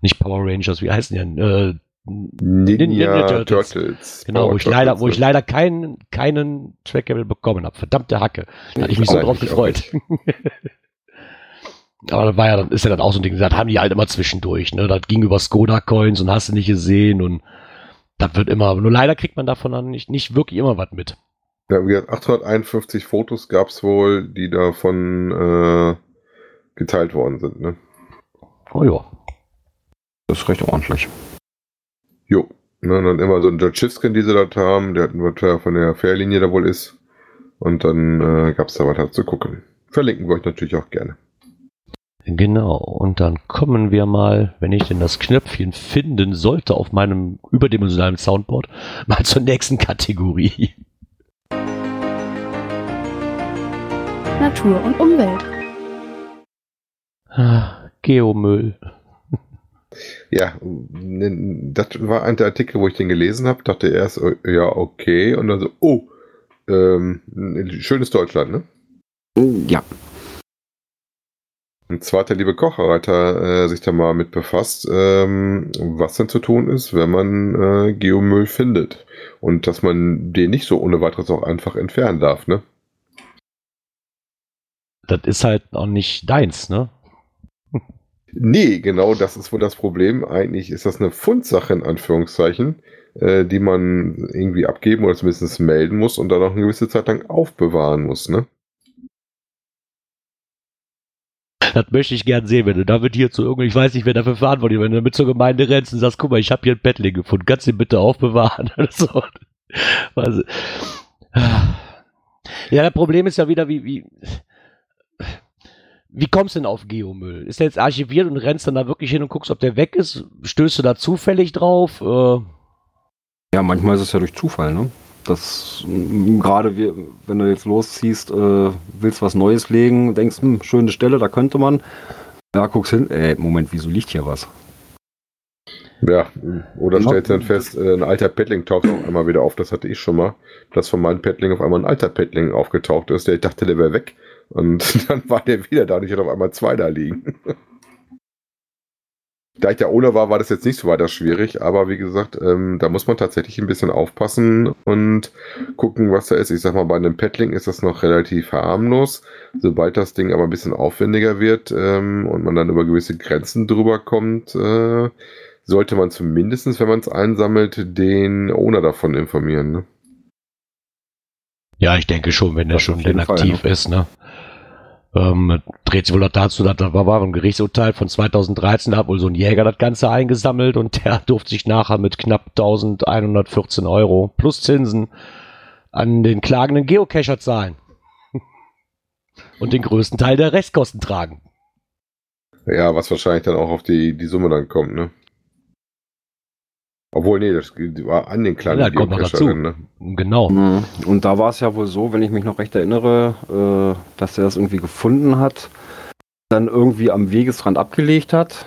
nicht Power Rangers, wie heißen die denn? Äh, Ninja, Ninja Turtles. Turtles. Genau, Power wo ich leider, wo ich Turtles, leider keinen, keinen Trackable bekommen habe. Verdammte Hacke. Da hatte ich mich so drauf gefreut. Aber das war ja dann, ist ja dann auch so ein Ding, das haben die halt immer zwischendurch, ne? Das ging über Skoda Coins und hast du nicht gesehen und das wird immer, nur leider kriegt man davon dann nicht, nicht wirklich immer was mit. Ja, wie gesagt, 851 Fotos gab es wohl, die davon äh, geteilt worden sind. Ne? Oh ja. Das ist recht ordentlich. Jo. Ne, und dann immer so ein Jodschivskin, die sie dort haben, der was ja von der Fährlinie da wohl ist. Und dann äh, gab es da was halt zu gucken. Verlinken wir euch natürlich auch gerne. Genau, und dann kommen wir mal, wenn ich denn das Knöpfchen finden sollte auf meinem überdimensionalen Soundboard, mal zur nächsten Kategorie. Natur und Umwelt. Ah, Geomüll. Ja, ne, das war ein der Artikel, wo ich den gelesen habe. Dachte erst, oh, ja, okay. Und dann so, oh, ähm, schönes Deutschland, ne? Ja. Und zwar hat der liebe Kochreiter äh, sich da mal mit befasst, ähm, was denn zu tun ist, wenn man äh, Geomüll findet. Und dass man den nicht so ohne weiteres auch einfach entfernen darf, ne? Das ist halt auch nicht deins, ne? Nee, genau das ist wohl das Problem. Eigentlich ist das eine Fundsache in Anführungszeichen, äh, die man irgendwie abgeben oder zumindest melden muss und dann auch eine gewisse Zeit lang aufbewahren muss, ne? Das möchte ich gern sehen, wenn du damit hier zu irgendeinem, ich weiß nicht, wer dafür verantwortlich ist, wenn du mit zur Gemeinde rennst und sagst, guck mal, ich habe hier ein Bettling gefunden, kannst du ihn bitte aufbewahren? oder so. Also, ja, das Problem ist ja wieder, wie, wie, wie kommst du denn auf Geomüll? Ist der jetzt archiviert und rennst dann da wirklich hin und guckst, ob der weg ist? Stößt du da zufällig drauf? Äh, Ja, manchmal ist es ja durch Zufall, ne? Das gerade wenn du jetzt losziehst, äh, willst was Neues legen, denkst, hm, schöne Stelle, da könnte man. Ja, guckst hin, äh, Moment, wieso liegt hier was? Ja, oder Ja. stellst dann fest, äh, ein alter Paddling taucht auf einmal wieder auf. Das hatte ich schon mal, dass von meinem Paddling auf einmal ein alter Paddling aufgetaucht ist. Der ich dachte, der wäre weg. Und dann war der wieder da und ich hatte auf einmal zwei da liegen. Da ich der Owner war, war das jetzt nicht so weiter schwierig, aber wie gesagt, ähm, da muss man tatsächlich ein bisschen aufpassen und gucken, was da ist. Ich sag mal, bei einem Paddling ist das noch relativ harmlos. Sobald das Ding aber ein bisschen aufwendiger wird ähm, und man dann über gewisse Grenzen drüber kommt, äh, sollte man zumindestens, wenn man es einsammelt, den Owner davon informieren. Ne? ja, ich denke schon, wenn Das schon denn Fall, aktiv ist, ne? Ähm, dreht sich wohl auch dazu, dass da war, ein Gerichtsurteil von 2013, da hat wohl so ein Jäger das Ganze eingesammelt und der durfte sich nachher mit knapp 1114 Euro plus Zinsen an den klagenden Geocacher zahlen. und den größten Teil der Restkosten tragen. Ja, was wahrscheinlich dann auch auf die, die Summe dann kommt, ne? Obwohl, nee, das war an den kleinen Ja, kommt noch dazu. Ne? Genau. Und da war es ja wohl so, wenn ich mich noch recht erinnere, äh, dass er das irgendwie gefunden hat, dann irgendwie am Wegesrand abgelegt hat,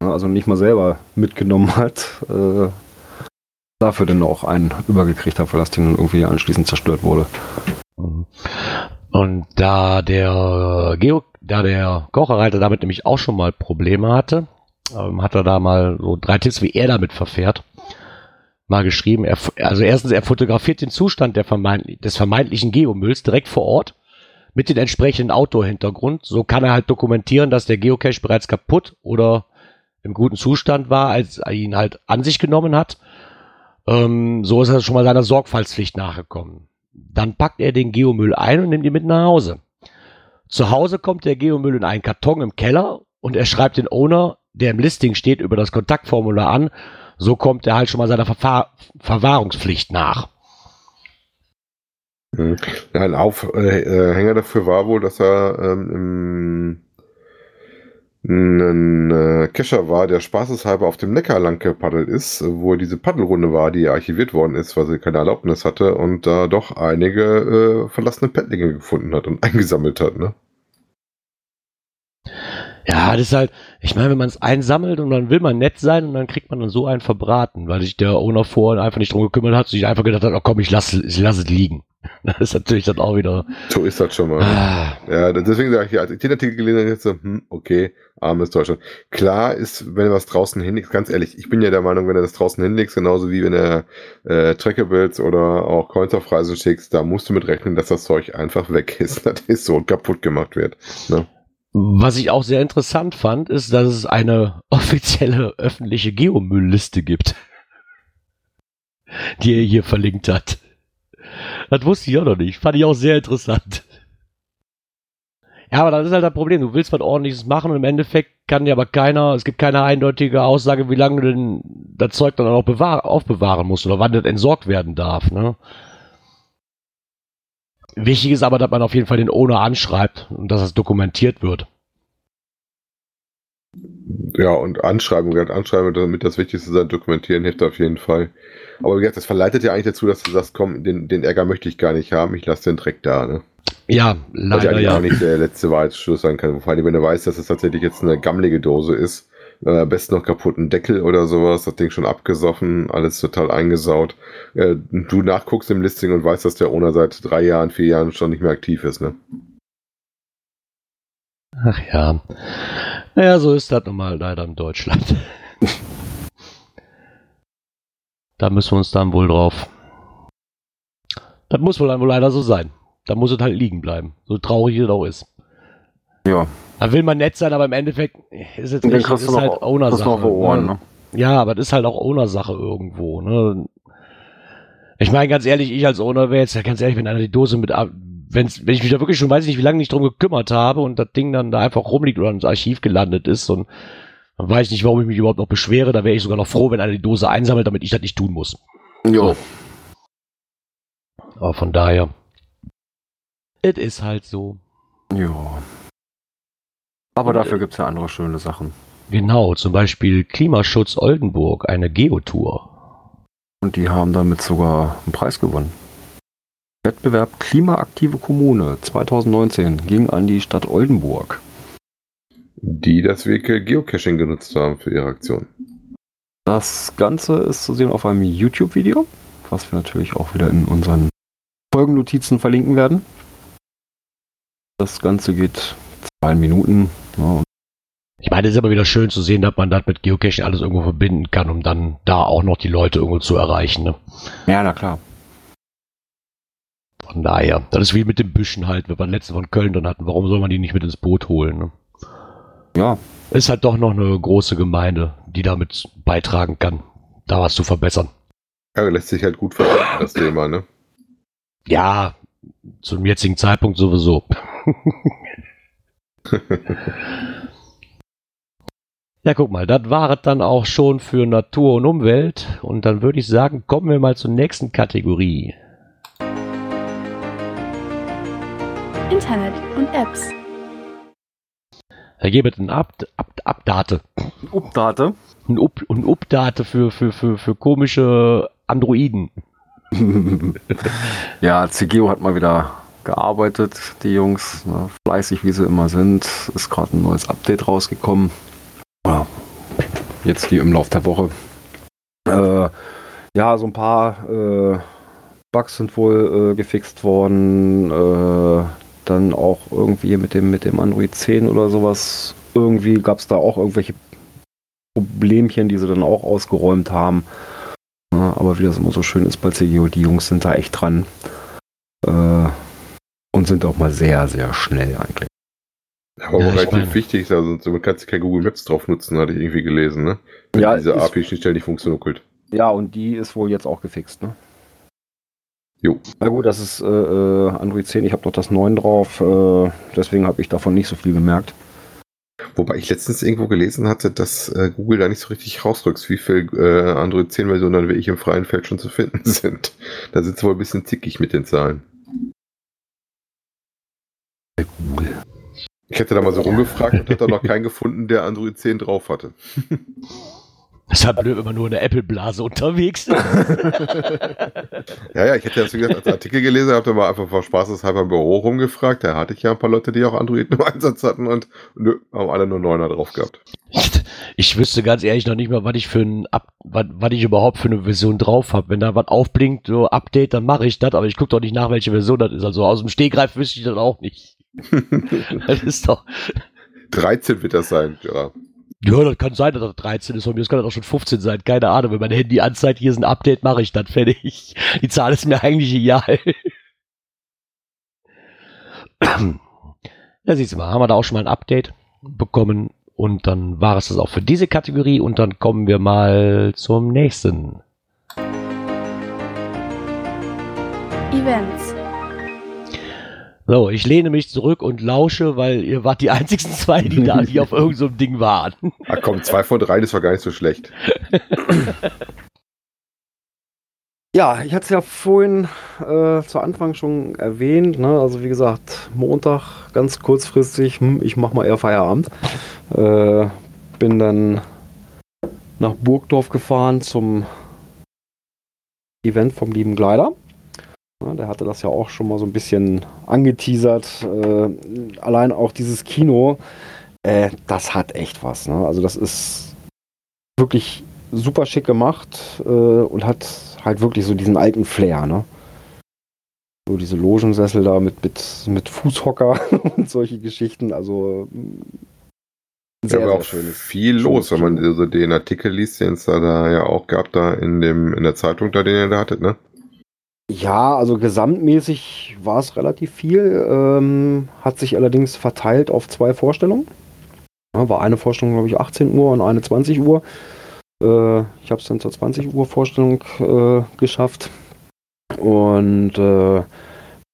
also nicht mal selber mitgenommen hat, äh, dafür dann auch einen übergekriegt hat, weil das Ding dann irgendwie anschließend zerstört wurde. Mhm. Und da der Geo, da der Kocherreiter damit nämlich auch schon mal Probleme hatte, ähm, hat er da mal so drei Tipps, wie er damit verfährt, mal geschrieben. Er, also erstens, er fotografiert den Zustand der vermeint, des vermeintlichen Geomülls direkt vor Ort mit dem entsprechenden Outdoor-Hintergrund. So kann er halt dokumentieren, dass der Geocache bereits kaputt oder im guten Zustand war, als er ihn halt an sich genommen hat. Ähm, so ist er schon mal seiner Sorgfaltspflicht nachgekommen. Dann packt er den Geomüll ein und nimmt ihn mit nach Hause. Zu Hause kommt der Geomüll in einen Karton im Keller und er schreibt den Owner, der im Listing steht, über das Kontaktformular an. So kommt er halt schon mal seiner Verfahr Verwahrungspflicht nach. Mhm. Ja, ein Aufhänger dafür war wohl, dass er ähm, ein äh, Kescher war, der spaßeshalber auf dem Neckar lang gepaddelt ist, wo diese Paddelrunde war, die archiviert worden ist, weil sie keine Erlaubnis hatte und da doch einige äh, verlassene Paddlinge gefunden hat und eingesammelt hat. Ne? Ja, das ist halt, ich meine, wenn man es einsammelt und dann will man nett sein und dann kriegt man dann so einen verbraten, weil sich der Owner vorhin einfach nicht drum gekümmert hat, sich einfach gedacht hat, oh komm, ich lasse ich lass es liegen. Das ist natürlich dann auch wieder. So ist das schon mal. Ah, Ja, deswegen sage ich hier, als ich den Artikel gelesen habe, so, hm, okay, armes Deutschland. Klar ist, wenn du was draußen hinlegst, ganz ehrlich, ich bin ja der Meinung, wenn du das draußen hinlegst, genauso wie wenn du äh, Trackables oder auch Coins auf Reisen schickst, da musst du mit rechnen, dass das Zeug einfach weg ist, das ist so und kaputt gemacht wird. Ne? Was ich auch sehr interessant fand, ist, dass es eine offizielle öffentliche Geomüllliste gibt, die er hier verlinkt hat. Das wusste ich auch noch nicht. Fand ich auch sehr interessant. Ja, aber das ist halt das Problem. Du willst was ordentliches machen und im Endeffekt kann dir aber keiner, es gibt keine eindeutige Aussage, wie lange du denn das Zeug dann auch bewahr, aufbewahren musst oder wann das entsorgt werden darf. Ne? Wichtig ist aber, dass man auf jeden Fall den Owner anschreibt und dass das dokumentiert wird. Ja, und Anschreiben, gerade Anschreiben, damit das Wichtigste sein, dokumentieren hilft auf jeden Fall. Aber wie gesagt, das verleitet ja eigentlich dazu, dass du sagst, komm, den, den Ärger möchte ich gar nicht haben, ich lasse den Dreck da, ne? Ja, Was ja leider eigentlich ja. auch nicht der letzte Wahrheitsschluss sein kann. Vor allem, wenn du weißt, dass es tatsächlich jetzt eine gammelige Dose ist, äh, am besten noch kaputten Deckel oder sowas, das Ding schon abgesoffen, alles total eingesaut. Äh, du nachguckst im Listing und weißt, dass der Owner seit drei Jahren, vier Jahren schon nicht mehr aktiv ist, ne? Ach ja. Naja, so ist das nun mal leider in Deutschland. da müssen wir uns dann wohl drauf. Das muss wohl dann wohl leider so sein. Da muss es halt liegen bleiben. So traurig es auch ist. Ja. Da will man nett sein, aber im Endeffekt ist dann nicht, ist noch, halt Owner-Sache. Ohren, ne? ne? Ja, aber das ist halt auch Owner-Sache irgendwo. Ne? Ich meine, ganz ehrlich, ich als Owner wäre jetzt ganz ehrlich, wenn einer die Dose mit, wenn's, wenn ich mich da wirklich schon weiß ich nicht, wie lange nicht drum gekümmert habe und das Ding dann da einfach rumliegt oder ins Archiv gelandet ist und dann weiß ich nicht, warum ich mich überhaupt noch beschwere. Da wäre ich sogar noch froh, wenn einer die Dose einsammelt, damit ich das nicht tun muss. Ja. Aber von daher, es ist halt so. Ja. Aber dafür gibt es ja andere schöne Sachen. Genau, zum Beispiel Klimaschutz Oldenburg, eine Geotour. Und die haben damit sogar einen Preis gewonnen. Wettbewerb Klimaaktive Kommune 2019 ging an die Stadt Oldenburg. Die das Vehicle Geocaching genutzt haben für ihre Aktion. Das Ganze ist zu sehen auf einem YouTube-Video, was wir natürlich auch wieder in unseren Folgennotizen verlinken werden. Das Ganze geht zwei Minuten. Ja, Ich meine, es ist aber wieder schön zu sehen, dass man das mit Geocaching alles irgendwo verbinden kann, um dann da auch noch die Leute irgendwo zu erreichen. Ne? ja, na klar. Von daher, das ist wie mit den Büschen halt, wenn wir letzte von Köln dann hatten. Warum soll man die nicht mit ins Boot holen? Ne? Ja, Ist halt doch noch eine große Gemeinde, die damit beitragen kann, da was zu verbessern. Ja, lässt sich halt gut verbinden, das Thema, ne? Ja, zum jetzigen Zeitpunkt sowieso. ja, guck mal, das war es dann auch schon für Natur und Umwelt. Und dann würde ich sagen, kommen wir mal zur nächsten Kategorie. Internet und Apps. Da gibt ein Up, Up, Update. Update. Ein, Up, ein Update für, für, für, für komische Androiden. ja, CGO hat mal wieder gearbeitet, die Jungs, ne, fleißig wie sie immer sind. Ist gerade ein neues Update rausgekommen. Ja, jetzt hier im Laufe der Woche. Äh, ja, so ein paar äh, Bugs sind wohl äh, gefixt worden. Äh, dann auch irgendwie mit dem, mit dem Android 10 oder sowas. Irgendwie gab es da auch irgendwelche Problemchen, die sie dann auch ausgeräumt haben. Ja, aber wie das immer so schön ist bei CGO, die Jungs sind da echt dran. Äh, und sind auch mal sehr, sehr schnell eigentlich. Aber Ja, relativ meine- wichtig, also du kannst kein Google Maps drauf nutzen, hatte ich irgendwie gelesen, ne? Wenn Ja, diese ist- API-Schnittstelle nicht funktioniert. Ja, und die ist wohl jetzt auch gefixt, ne? Jo. Na gut, das ist äh, äh, Android 10, ich habe noch das 9 drauf, äh, deswegen habe ich davon nicht so viel gemerkt. Wobei ich letztens irgendwo gelesen hatte, dass äh, Google da nicht so richtig rausrückt, wie viel äh, Android 10 Versionen dann wirklich im freien Feld schon zu finden sind. Da sind sie wohl ein bisschen zickig mit den Zahlen. Ich hätte da mal so rumgefragt und hätte da noch keinen gefunden, der Android 10 drauf hatte. Das ist halt blöd, wenn man nur in der Apple-Blase unterwegs ist. Ja, ja, ich hätte das wie gesagt als Artikel gelesen, habe da mal einfach vor spaßeshalber im Büro rumgefragt. Da hatte ich ja ein paar Leute, die auch Android im Einsatz hatten und nö, haben alle nur Neuner drauf gehabt. Ich, ich wüsste ganz ehrlich noch nicht mal, was ich für ein was, was ich überhaupt für eine Version drauf habe. Wenn da was aufblinkt, so Update, dann mache ich das, aber ich gucke doch nicht nach, welche Version das ist. Also aus dem Stegreif wüsste ich das auch nicht. Das ist doch. 13 wird das sein, ja. Ja, das kann sein, dass das 13 ist. Von mir das kann das auch schon 15 sein. Keine Ahnung. Wenn mein Handy anzeigt, hier ist ein Update, mache ich das fertig. Die Zahl ist mir eigentlich egal. Ja, siehst du mal, haben wir da auch schon mal ein Update bekommen. Und dann war es das auch für diese Kategorie. Und dann kommen wir mal zum nächsten. Events. So, ich lehne mich zurück und lausche, weil ihr wart die einzigsten zwei, die da die auf irgendeinem so einem Ding waren. Ah, komm, zwei von drei, das war gar nicht so schlecht. Ja, ich hatte es ja vorhin äh, zu Anfang schon erwähnt. Ne? Also wie gesagt, Montag ganz kurzfristig, hm, ich mache mal eher Feierabend. Äh, bin dann nach Burgdorf gefahren zum Event vom lieben Gleider. Ja, der hatte das ja auch schon mal so ein bisschen angeteasert. Äh, allein auch dieses Kino, äh, das hat echt was. Ne? Also das ist wirklich super schick gemacht äh, und hat halt wirklich so diesen alten Flair, ne? So diese Logensessel da mit, mit, mit Fußhocker und solche Geschichten, also mm, Da war auch viel schönes los, wenn man Kino. so den Artikel liest, den es da, da ja auch gab, da in dem in der Zeitung, da den ihr da hattet, ne? Ja, also gesamtmäßig war es relativ viel, ähm, hat sich allerdings verteilt auf zwei Vorstellungen. Ja, war eine Vorstellung, glaube ich, 18 Uhr und eine 20 Uhr. Äh, ich habe es dann zur 20 Uhr Vorstellung äh, geschafft. Und äh,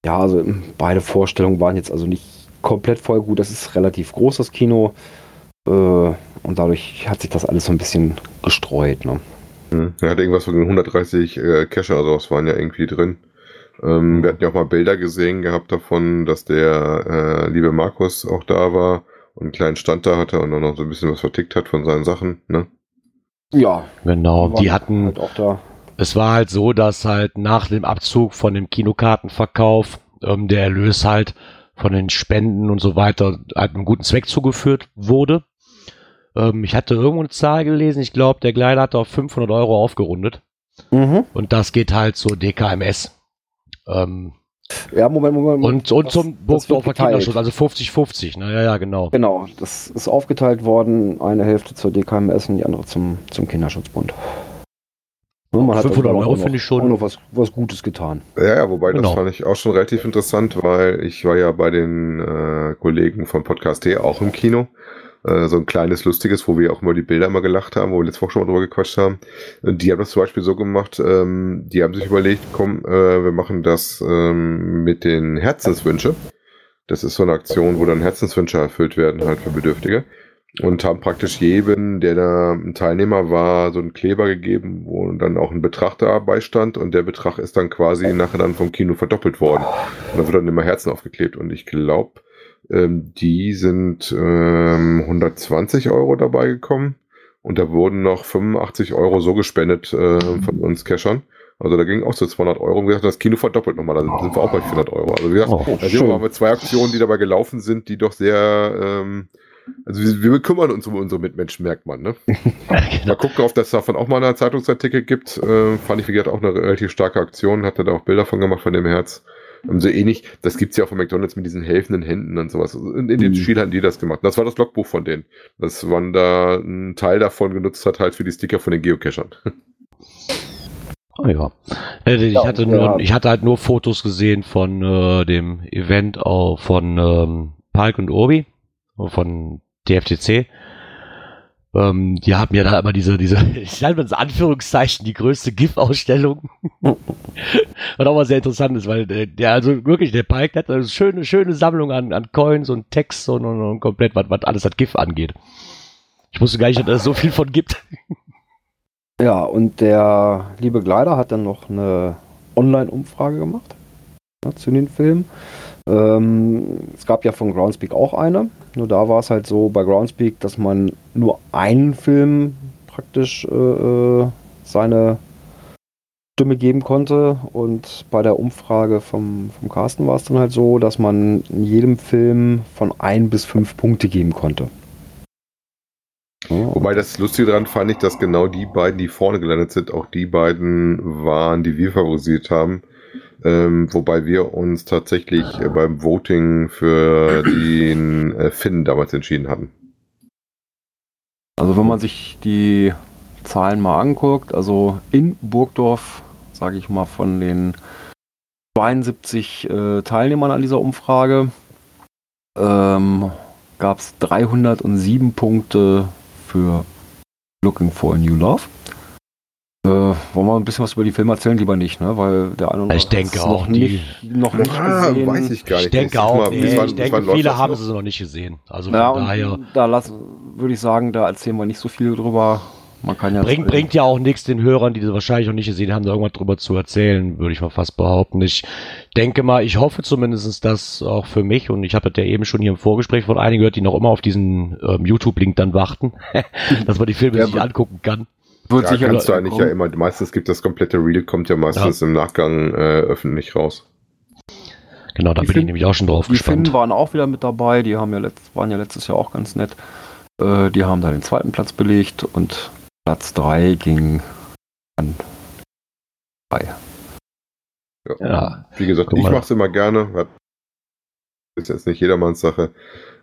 ja, also beide Vorstellungen waren jetzt also nicht komplett voll gut. Das ist relativ groß, das Kino. Äh, und dadurch hat sich das alles so ein bisschen gestreut. Ne? Hm. Er hat irgendwas von 130 äh, Cacher oder sowas waren ja irgendwie drin. Ähm, wir hatten ja auch mal Bilder gesehen gehabt davon, dass der äh, liebe Markus auch da war und einen kleinen Stand da hatte und dann noch so ein bisschen was vertickt hat von seinen Sachen, ne? Ja, Genau, die hatten, halt auch da. es war halt so, dass halt nach dem Abzug von dem Kinokartenverkauf ähm, der Erlös halt von den Spenden und so weiter halt einem guten Zweck zugeführt wurde. Ähm, ich hatte irgendwo eine Zahl gelesen, ich glaube, der Kleider hat auf 500 Euro aufgerundet Mhm. und das geht halt zur DKMS. Ähm, Ja, Moment, Moment. und, und Das- zum Burgdorfer. Kinderschutz, also 50-50, ne? Ja, ja, genau. Genau, das ist aufgeteilt worden, eine Hälfte zur DKMS und die andere zum, zum Kinderschutzbund. Man hat 500 also Euro finde ich schon- auch noch was, was Gutes getan. Ja, ja, wobei Genau. das fand ich auch schon relativ interessant, weil ich war ja bei den äh, Kollegen von Podcast T auch im Kino. Äh, so ein kleines, lustiges, wo wir auch immer die Bilder mal gelacht haben, wo wir letzte Woche schon mal drüber gequatscht haben. Und die haben das zum Beispiel so gemacht, ähm, die haben sich überlegt, komm, äh, wir machen das ähm, mit den Herzenswünsche. Das ist so eine Aktion, wo dann Herzenswünsche erfüllt werden, halt für Bedürftige. Und haben praktisch jedem, der da ein Teilnehmer war, so einen Kleber gegeben, wo dann auch ein Betrag dabei stand und der Betrag ist dann quasi nachher dann vom Kino verdoppelt worden. Und da wird dann immer Herzen aufgeklebt und ich glaube, ähm, die sind ähm, 120 Euro dabei gekommen und da wurden noch 85 Euro so gespendet äh, von uns Cashern. Also da ging auch so 200 Euro wir gesagt, das Kino verdoppelt nochmal, da sind wir auch bei 400 Euro. Also wie gesagt, Oh, da sind wir mit zwei Aktionen, die dabei gelaufen sind, die doch sehr, ähm, also wir, wir kümmern uns um unsere Mitmenschen, merkt man, ne? Mal gucken, ob das davon auch mal einen Zeitungsartikel gibt. Äh, fand ich, wie gesagt, auch eine relativ starke Aktion. Hatte da auch Bilder von gemacht, von dem Herz. Ähm, so ähnlich, das gibt's ja auch von McDonalds mit diesen helfenden Händen und sowas. In, in dem Mhm. Spiel hatten die das gemacht. Das war das Logbuch von denen. Dass man da einen Teil davon genutzt hat, halt für die Sticker von den Geocachern. Oh ja. Äh, Ich, hatte nur, ich hatte halt nur Fotos gesehen von äh, dem Event auch von ähm, Palk und Obi, von TFTC. Ähm, die haben ja da immer diese, diese, ich halte mal das Anführungszeichen, die größte GIF-Ausstellung. Was auch mal sehr interessant ist, weil der, der also wirklich, der der hat eine schöne, schöne Sammlung an, an Coins und Text und, und, und komplett, was, was alles das GIF angeht. Ich wusste gar nicht, dass es so viel von gibt. Ja, und der liebe Gleider hat dann noch eine Online-Umfrage gemacht ne, zu den Filmen. Ähm, es gab ja von Groundspeak auch eine. Nur da war es halt so bei Groundspeak, dass man nur einen Film praktisch äh, äh, seine Stimme geben konnte. Und bei der Umfrage vom, vom Carsten war es dann halt so, dass man in jedem Film von ein bis fünf Punkte geben konnte. Wobei das Lustige daran fand ich, dass genau die beiden, die vorne gelandet sind, auch die beiden waren, die wir favorisiert haben. Ähm, wobei wir uns tatsächlich äh, beim Voting für den äh, Finn damals entschieden hatten. Also wenn man sich die Zahlen mal anguckt, also in Burgdorf, sage ich mal, von den 72 äh, Teilnehmern an dieser Umfrage, ähm, gab es 307 Punkte für Looking for a New Love. Äh, wollen wir ein bisschen was über die Filme erzählen? Lieber nicht, ne? Weil der eine oder Ich andere denke auch, noch die- nicht, noch nicht Ah, gesehen. weiß ich gar Ich nicht. denke Das ist auch, mal- nee, wann- ich denke, viele haben sie noch nicht gesehen. Also Ja, von daher da lassen, würde ich sagen, da erzählen wir nicht so viel drüber. Man kann ja bringt, bringt ja auch nichts den Hörern, die das wahrscheinlich noch nicht gesehen haben, da irgendwas drüber zu erzählen, würde ich mal fast behaupten. Ich denke mal, ich hoffe zumindest, dass auch für mich, und ich habe das ja eben schon hier im Vorgespräch von einigen gehört, die noch immer auf diesen ähm, YouTube-Link dann warten, dass man die Filme Ja, sich angucken kann. Wird Ja, sicher kannst du eigentlich kommen. ja immer. Meistens gibt das komplette Reel, kommt ja meistens im Nachgang äh, öffentlich raus. Genau, da Die bin ich Fin- nämlich auch schon drauf Die Finnen gespannt. waren auch wieder mit dabei. Die haben ja letzt, waren ja letztes Jahr auch ganz nett. Äh, die haben da den zweiten Platz belegt und Platz 3 ging an drei. Ja. Ja, Wie gesagt, Guck ich mal. mache es immer gerne. Ist jetzt nicht jedermanns Sache.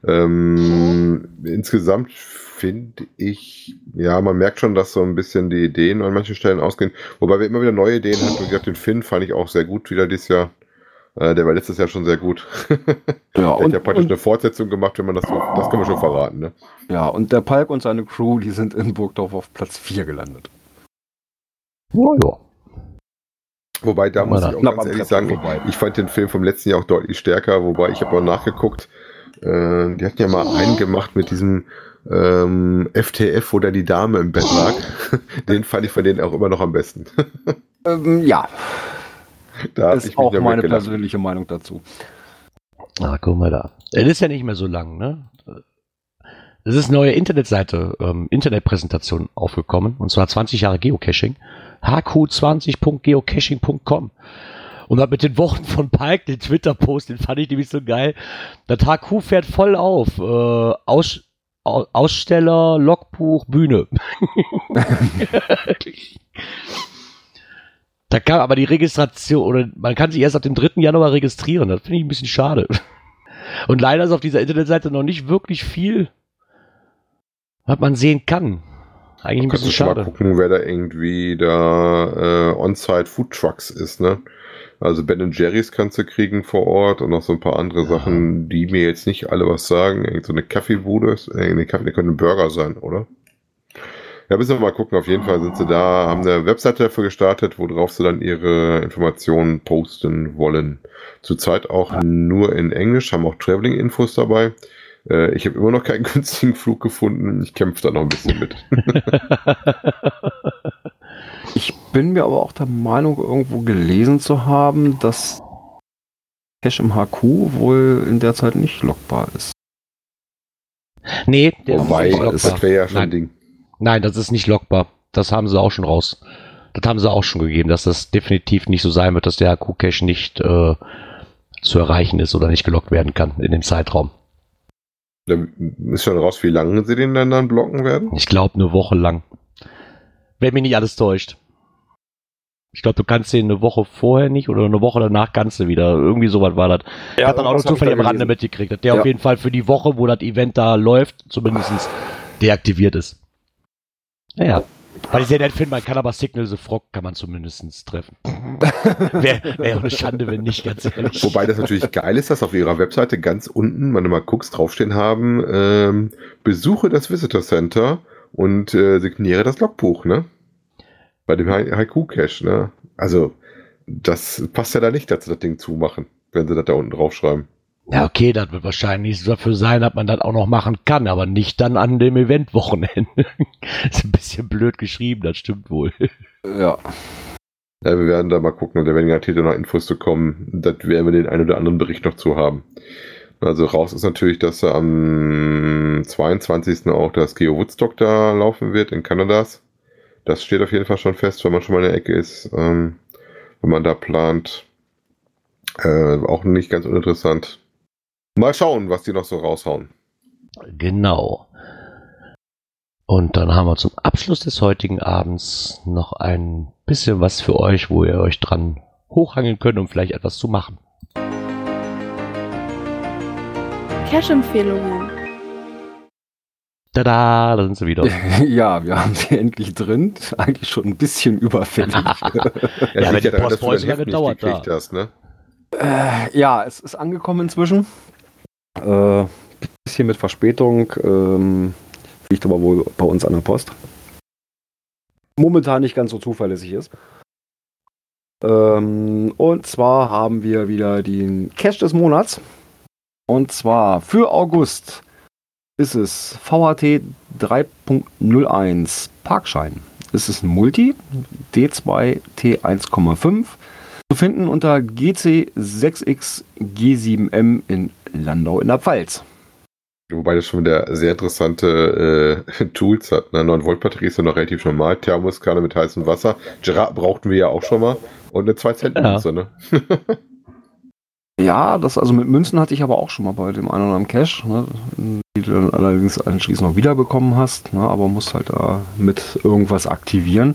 Ähm, insgesamt finde ich, ja, man merkt schon, dass so ein bisschen die Ideen an manchen Stellen ausgehen. Wobei wir immer wieder neue Ideen hatten. Wie gesagt, den Finn fand ich auch sehr gut wieder dieses Jahr. Äh, der war letztes Jahr schon sehr gut. Ja, Er hat und, ja praktisch und, eine Fortsetzung gemacht, wenn man das so, das kann man schon verraten, ne? ja, und der Palk und seine Crew, die sind in Burgdorf auf Platz 4 gelandet. ja, ja. Wobei, da muss ich auch ganz ehrlich sagen, vorbei. ich fand den Film vom letzten Jahr auch deutlich stärker, wobei ich habe auch nachgeguckt, äh, die hatten ja mal einen gemacht mit diesem ähm, FTF, wo da die Dame im Bett lag. den fand ich von denen auch immer noch am besten. Ähm, ja, da ist auch meine weggelacht. persönliche Meinung dazu. Ah, guck mal da. Es ist ja nicht mehr so lang, ne? Es ist eine neue Internetseite, ähm, Internetpräsentation aufgekommen, und zwar 20 Jahre Geocaching. hq20.geocaching.com. Und hat mit den Worten von Pike, den Twitter-Post, den fand ich nämlich so geil. Das HQ fährt voll auf. Äh, Aus, Au- Aussteller, Logbuch, Bühne. da kam aber die Registration, oder man kann sich erst ab dem 3. Januar registrieren. Das finde ich ein bisschen schade. Und leider ist auf dieser Internetseite noch nicht wirklich viel, was man sehen kann. Eigentlich ein Kannst bisschen du mal schade. gucken, wer da irgendwie da äh, On-Site Food Trucks ist, ne? Also Ben Jerry's kannst du kriegen vor Ort und noch so ein paar andere Sachen, die mir jetzt nicht alle was sagen. Irgend so eine Kaffeebude, ist- äh, eine Kaffee, der könnte ein Burger sein, oder? Ja, müssen wir mal gucken. Auf jeden Fall sind sie da, haben eine Webseite dafür gestartet, worauf sie dann ihre Informationen posten wollen. Zurzeit auch nur in Englisch, haben auch Traveling-Infos dabei. Äh, ich habe immer noch keinen günstigen Flug gefunden. Ich kämpfe da noch ein bisschen mit. Ich bin mir aber auch der Meinung, irgendwo gelesen zu haben, dass Cache im HQ wohl in der Zeit nicht lockbar ist. Nee, der Wobei, ist nicht das lockbar. wäre ja schon Nein. ein Ding. Nein, das ist nicht lockbar. Das haben sie auch schon raus. Das haben sie auch schon gegeben, dass das definitiv nicht so sein wird, dass der HQ-Cache nicht äh, zu erreichen ist oder nicht gelockt werden kann in dem Zeitraum. Da ist schon raus, wie lange sie den dann, dann blocken werden. Ich glaube, eine Woche lang. Wenn mich nicht alles täuscht. Ich glaube, du kannst den eine Woche vorher nicht oder eine Woche danach kannst du wieder. Irgendwie sowas war das. ich habe dann auch noch zufällig am Rande mitgekriegt, dass der Ja. auf jeden Fall für die Woche, wo das Event da läuft, zumindest deaktiviert ist. Naja. Weil ich sehr nett finde, man kann aber Signal the Frog kann man zumindest treffen. Wäre wär auch eine Schande, wenn nicht, ganz ehrlich. Wobei das natürlich geil ist, dass auf ihrer Webseite ganz unten, wenn du mal guckst, draufstehen haben, ähm, besuche das Visitor Center und äh, signiere das Logbuch, ne? Bei dem Hai- Haiku-Cache, ne? Also, das passt ja da nicht, dass sie das Ding zumachen, wenn sie das da unten draufschreiben. Ja, okay, das wird wahrscheinlich dafür sein, dass man das auch noch machen kann, aber nicht dann an dem Eventwochenende. ist ein bisschen blöd geschrieben, das stimmt wohl. Ja. Ja, wir werden da mal gucken und da werden garantiert noch Infos zu kommen. Das werden wir den einen oder anderen Bericht noch zu haben. Also raus ist natürlich, dass am 22. auch das Geo Woodstock da laufen wird in Kanadas. Das steht auf jeden Fall schon fest, wenn man schon mal in der Ecke ist, ähm, wenn man da plant. Äh, auch nicht ganz uninteressant. Mal schauen, was die noch so raushauen. Genau. Und dann haben wir zum Abschluss des heutigen Abends noch ein bisschen was für euch, wo ihr euch dran hochhangeln könnt, um vielleicht etwas zu machen. Cash-Empfehlungen. Tada, da sind sie wieder. ja, wir haben sie endlich drin. Eigentlich schon ein bisschen überfällig. Ja, das wenn die Post heute lange dauert, da. hast, ne? äh, ja, es ist angekommen inzwischen. Äh, bisschen mit Verspätung. Ähm, liegt aber wohl bei uns an der Post. Momentan nicht ganz so zuverlässig ist. Ähm, und zwar haben wir wieder den Cash des Monats. Und zwar für August ist es VHT 3.01 Parkschein. Es ist ein Multi D2 T1,5 zu finden unter GC6X G7M in Landau in der Pfalz. Wobei das schon wieder sehr interessante äh, Tools hat. Ne? 9 Volt Batterie ist ja noch relativ normal. Thermoskanne mit heißem Wasser. Girard brauchten wir ja auch schon mal. Und eine 2 Cent Ja. Münze, ne? Ja, das also mit Münzen hatte ich aber auch schon mal bei dem einen oder anderen Cash, ne, die du dann allerdings anschließend noch wiederbekommen hast, ne, aber musst halt da mit irgendwas aktivieren.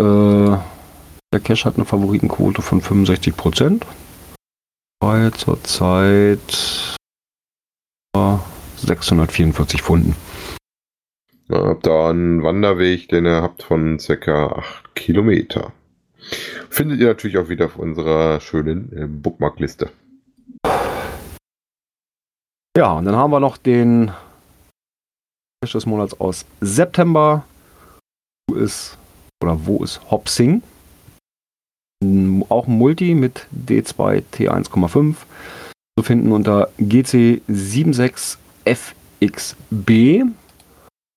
Äh, der Cash hat eine Favoritenquote von 65%. Bei zurzeit äh, 644 Pfunden. Habt da einen Wanderweg, den ihr habt von circa 8 Kilometer. Findet ihr natürlich auch wieder auf unserer schönen äh, Bookmarkliste. Ja, und dann haben wir noch den Cash des Monats aus September. Wo ist, oder wo ist Hopsing? N- Auch Multi mit D2 T1,5 zu finden unter GC76FXB.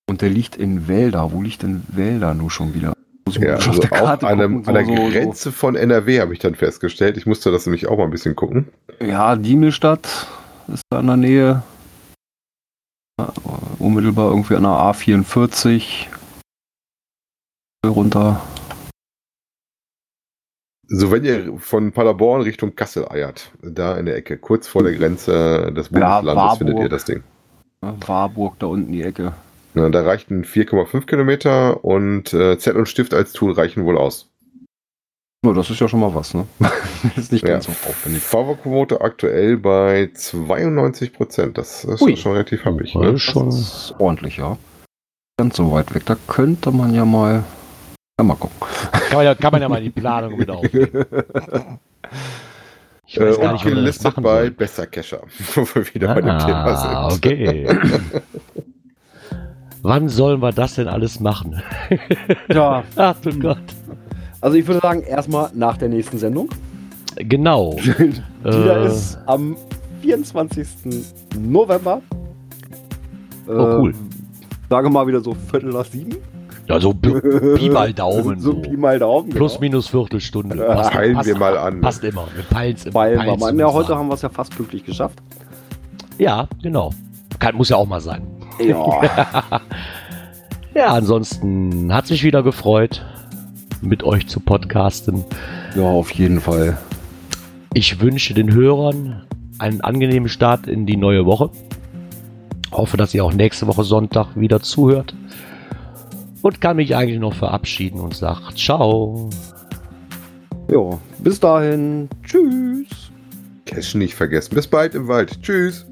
Und der liegt in Wälder. Wo liegt denn Wälder nur schon wieder? Ich Ja, also auf Karte an, gucken, einem, so- an der so- so- Grenze von NRW habe ich dann festgestellt. Ich musste das nämlich auch mal ein bisschen gucken. Ja, Diemelstadt ist da in der Nähe. Ja, unmittelbar irgendwie an der A44 runter. So, wenn ihr von Paderborn Richtung Kassel eiert, da in der Ecke, kurz vor der Grenze des Ja, Bundeslandes, findet Warburg. ihr das Ding. Warburg da unten die Ecke. Na, da reichten 4,5 Kilometer und äh, Zettel und Stift als Tool reichen wohl aus. Ja, das ist ja schon mal was, ne? ist nicht Ja. ganz so aufwendig. Fahrerquote aktuell bei 92 Prozent. Das ist Ui. schon relativ happig. Das Ne? ist schon. Das ist ordentlich, ja. Ganz so weit weg. Da könnte man ja mal. Ja, mal gucken. Kann man, ja, kann man ja mal die Planung mit aufnehmen. Ich Äh, weiß gar und nicht, gelistet bei soll. Besser Cacher, wo wir wieder bei dem Thema Ah, sind. okay. Wann sollen wir das denn alles machen? ja, Ach du Gott. also ich würde sagen, erstmal nach der nächsten Sendung. Genau. Die da Äh, ist am 24. November. Oh, cool. Ähm, Sage mal wieder so Viertel nach sieben. Ja, so Pi Pi mal Daumen. So So. Pi mal Daumen. Plus, genau. minus Viertelstunde. Ja, peilen wir mal an. Passt immer. Wir peilen es meinen, ja, heute haben wir es ja fast pünktlich geschafft. Ja, genau. Kann, muss ja auch mal sein. Ja. Ja, ansonsten hat mich wieder gefreut, mit euch zu podcasten. ja, auf jeden Fall. Ich wünsche den Hörern einen angenehmen Start in die neue Woche. Hoffe, dass ihr auch nächste Woche Sonntag wieder zuhört. Und kann mich eigentlich noch verabschieden und sagt Ciao. Ja, bis dahin. Tschüss. Cash nicht vergessen. Bis bald im Wald. Tschüss.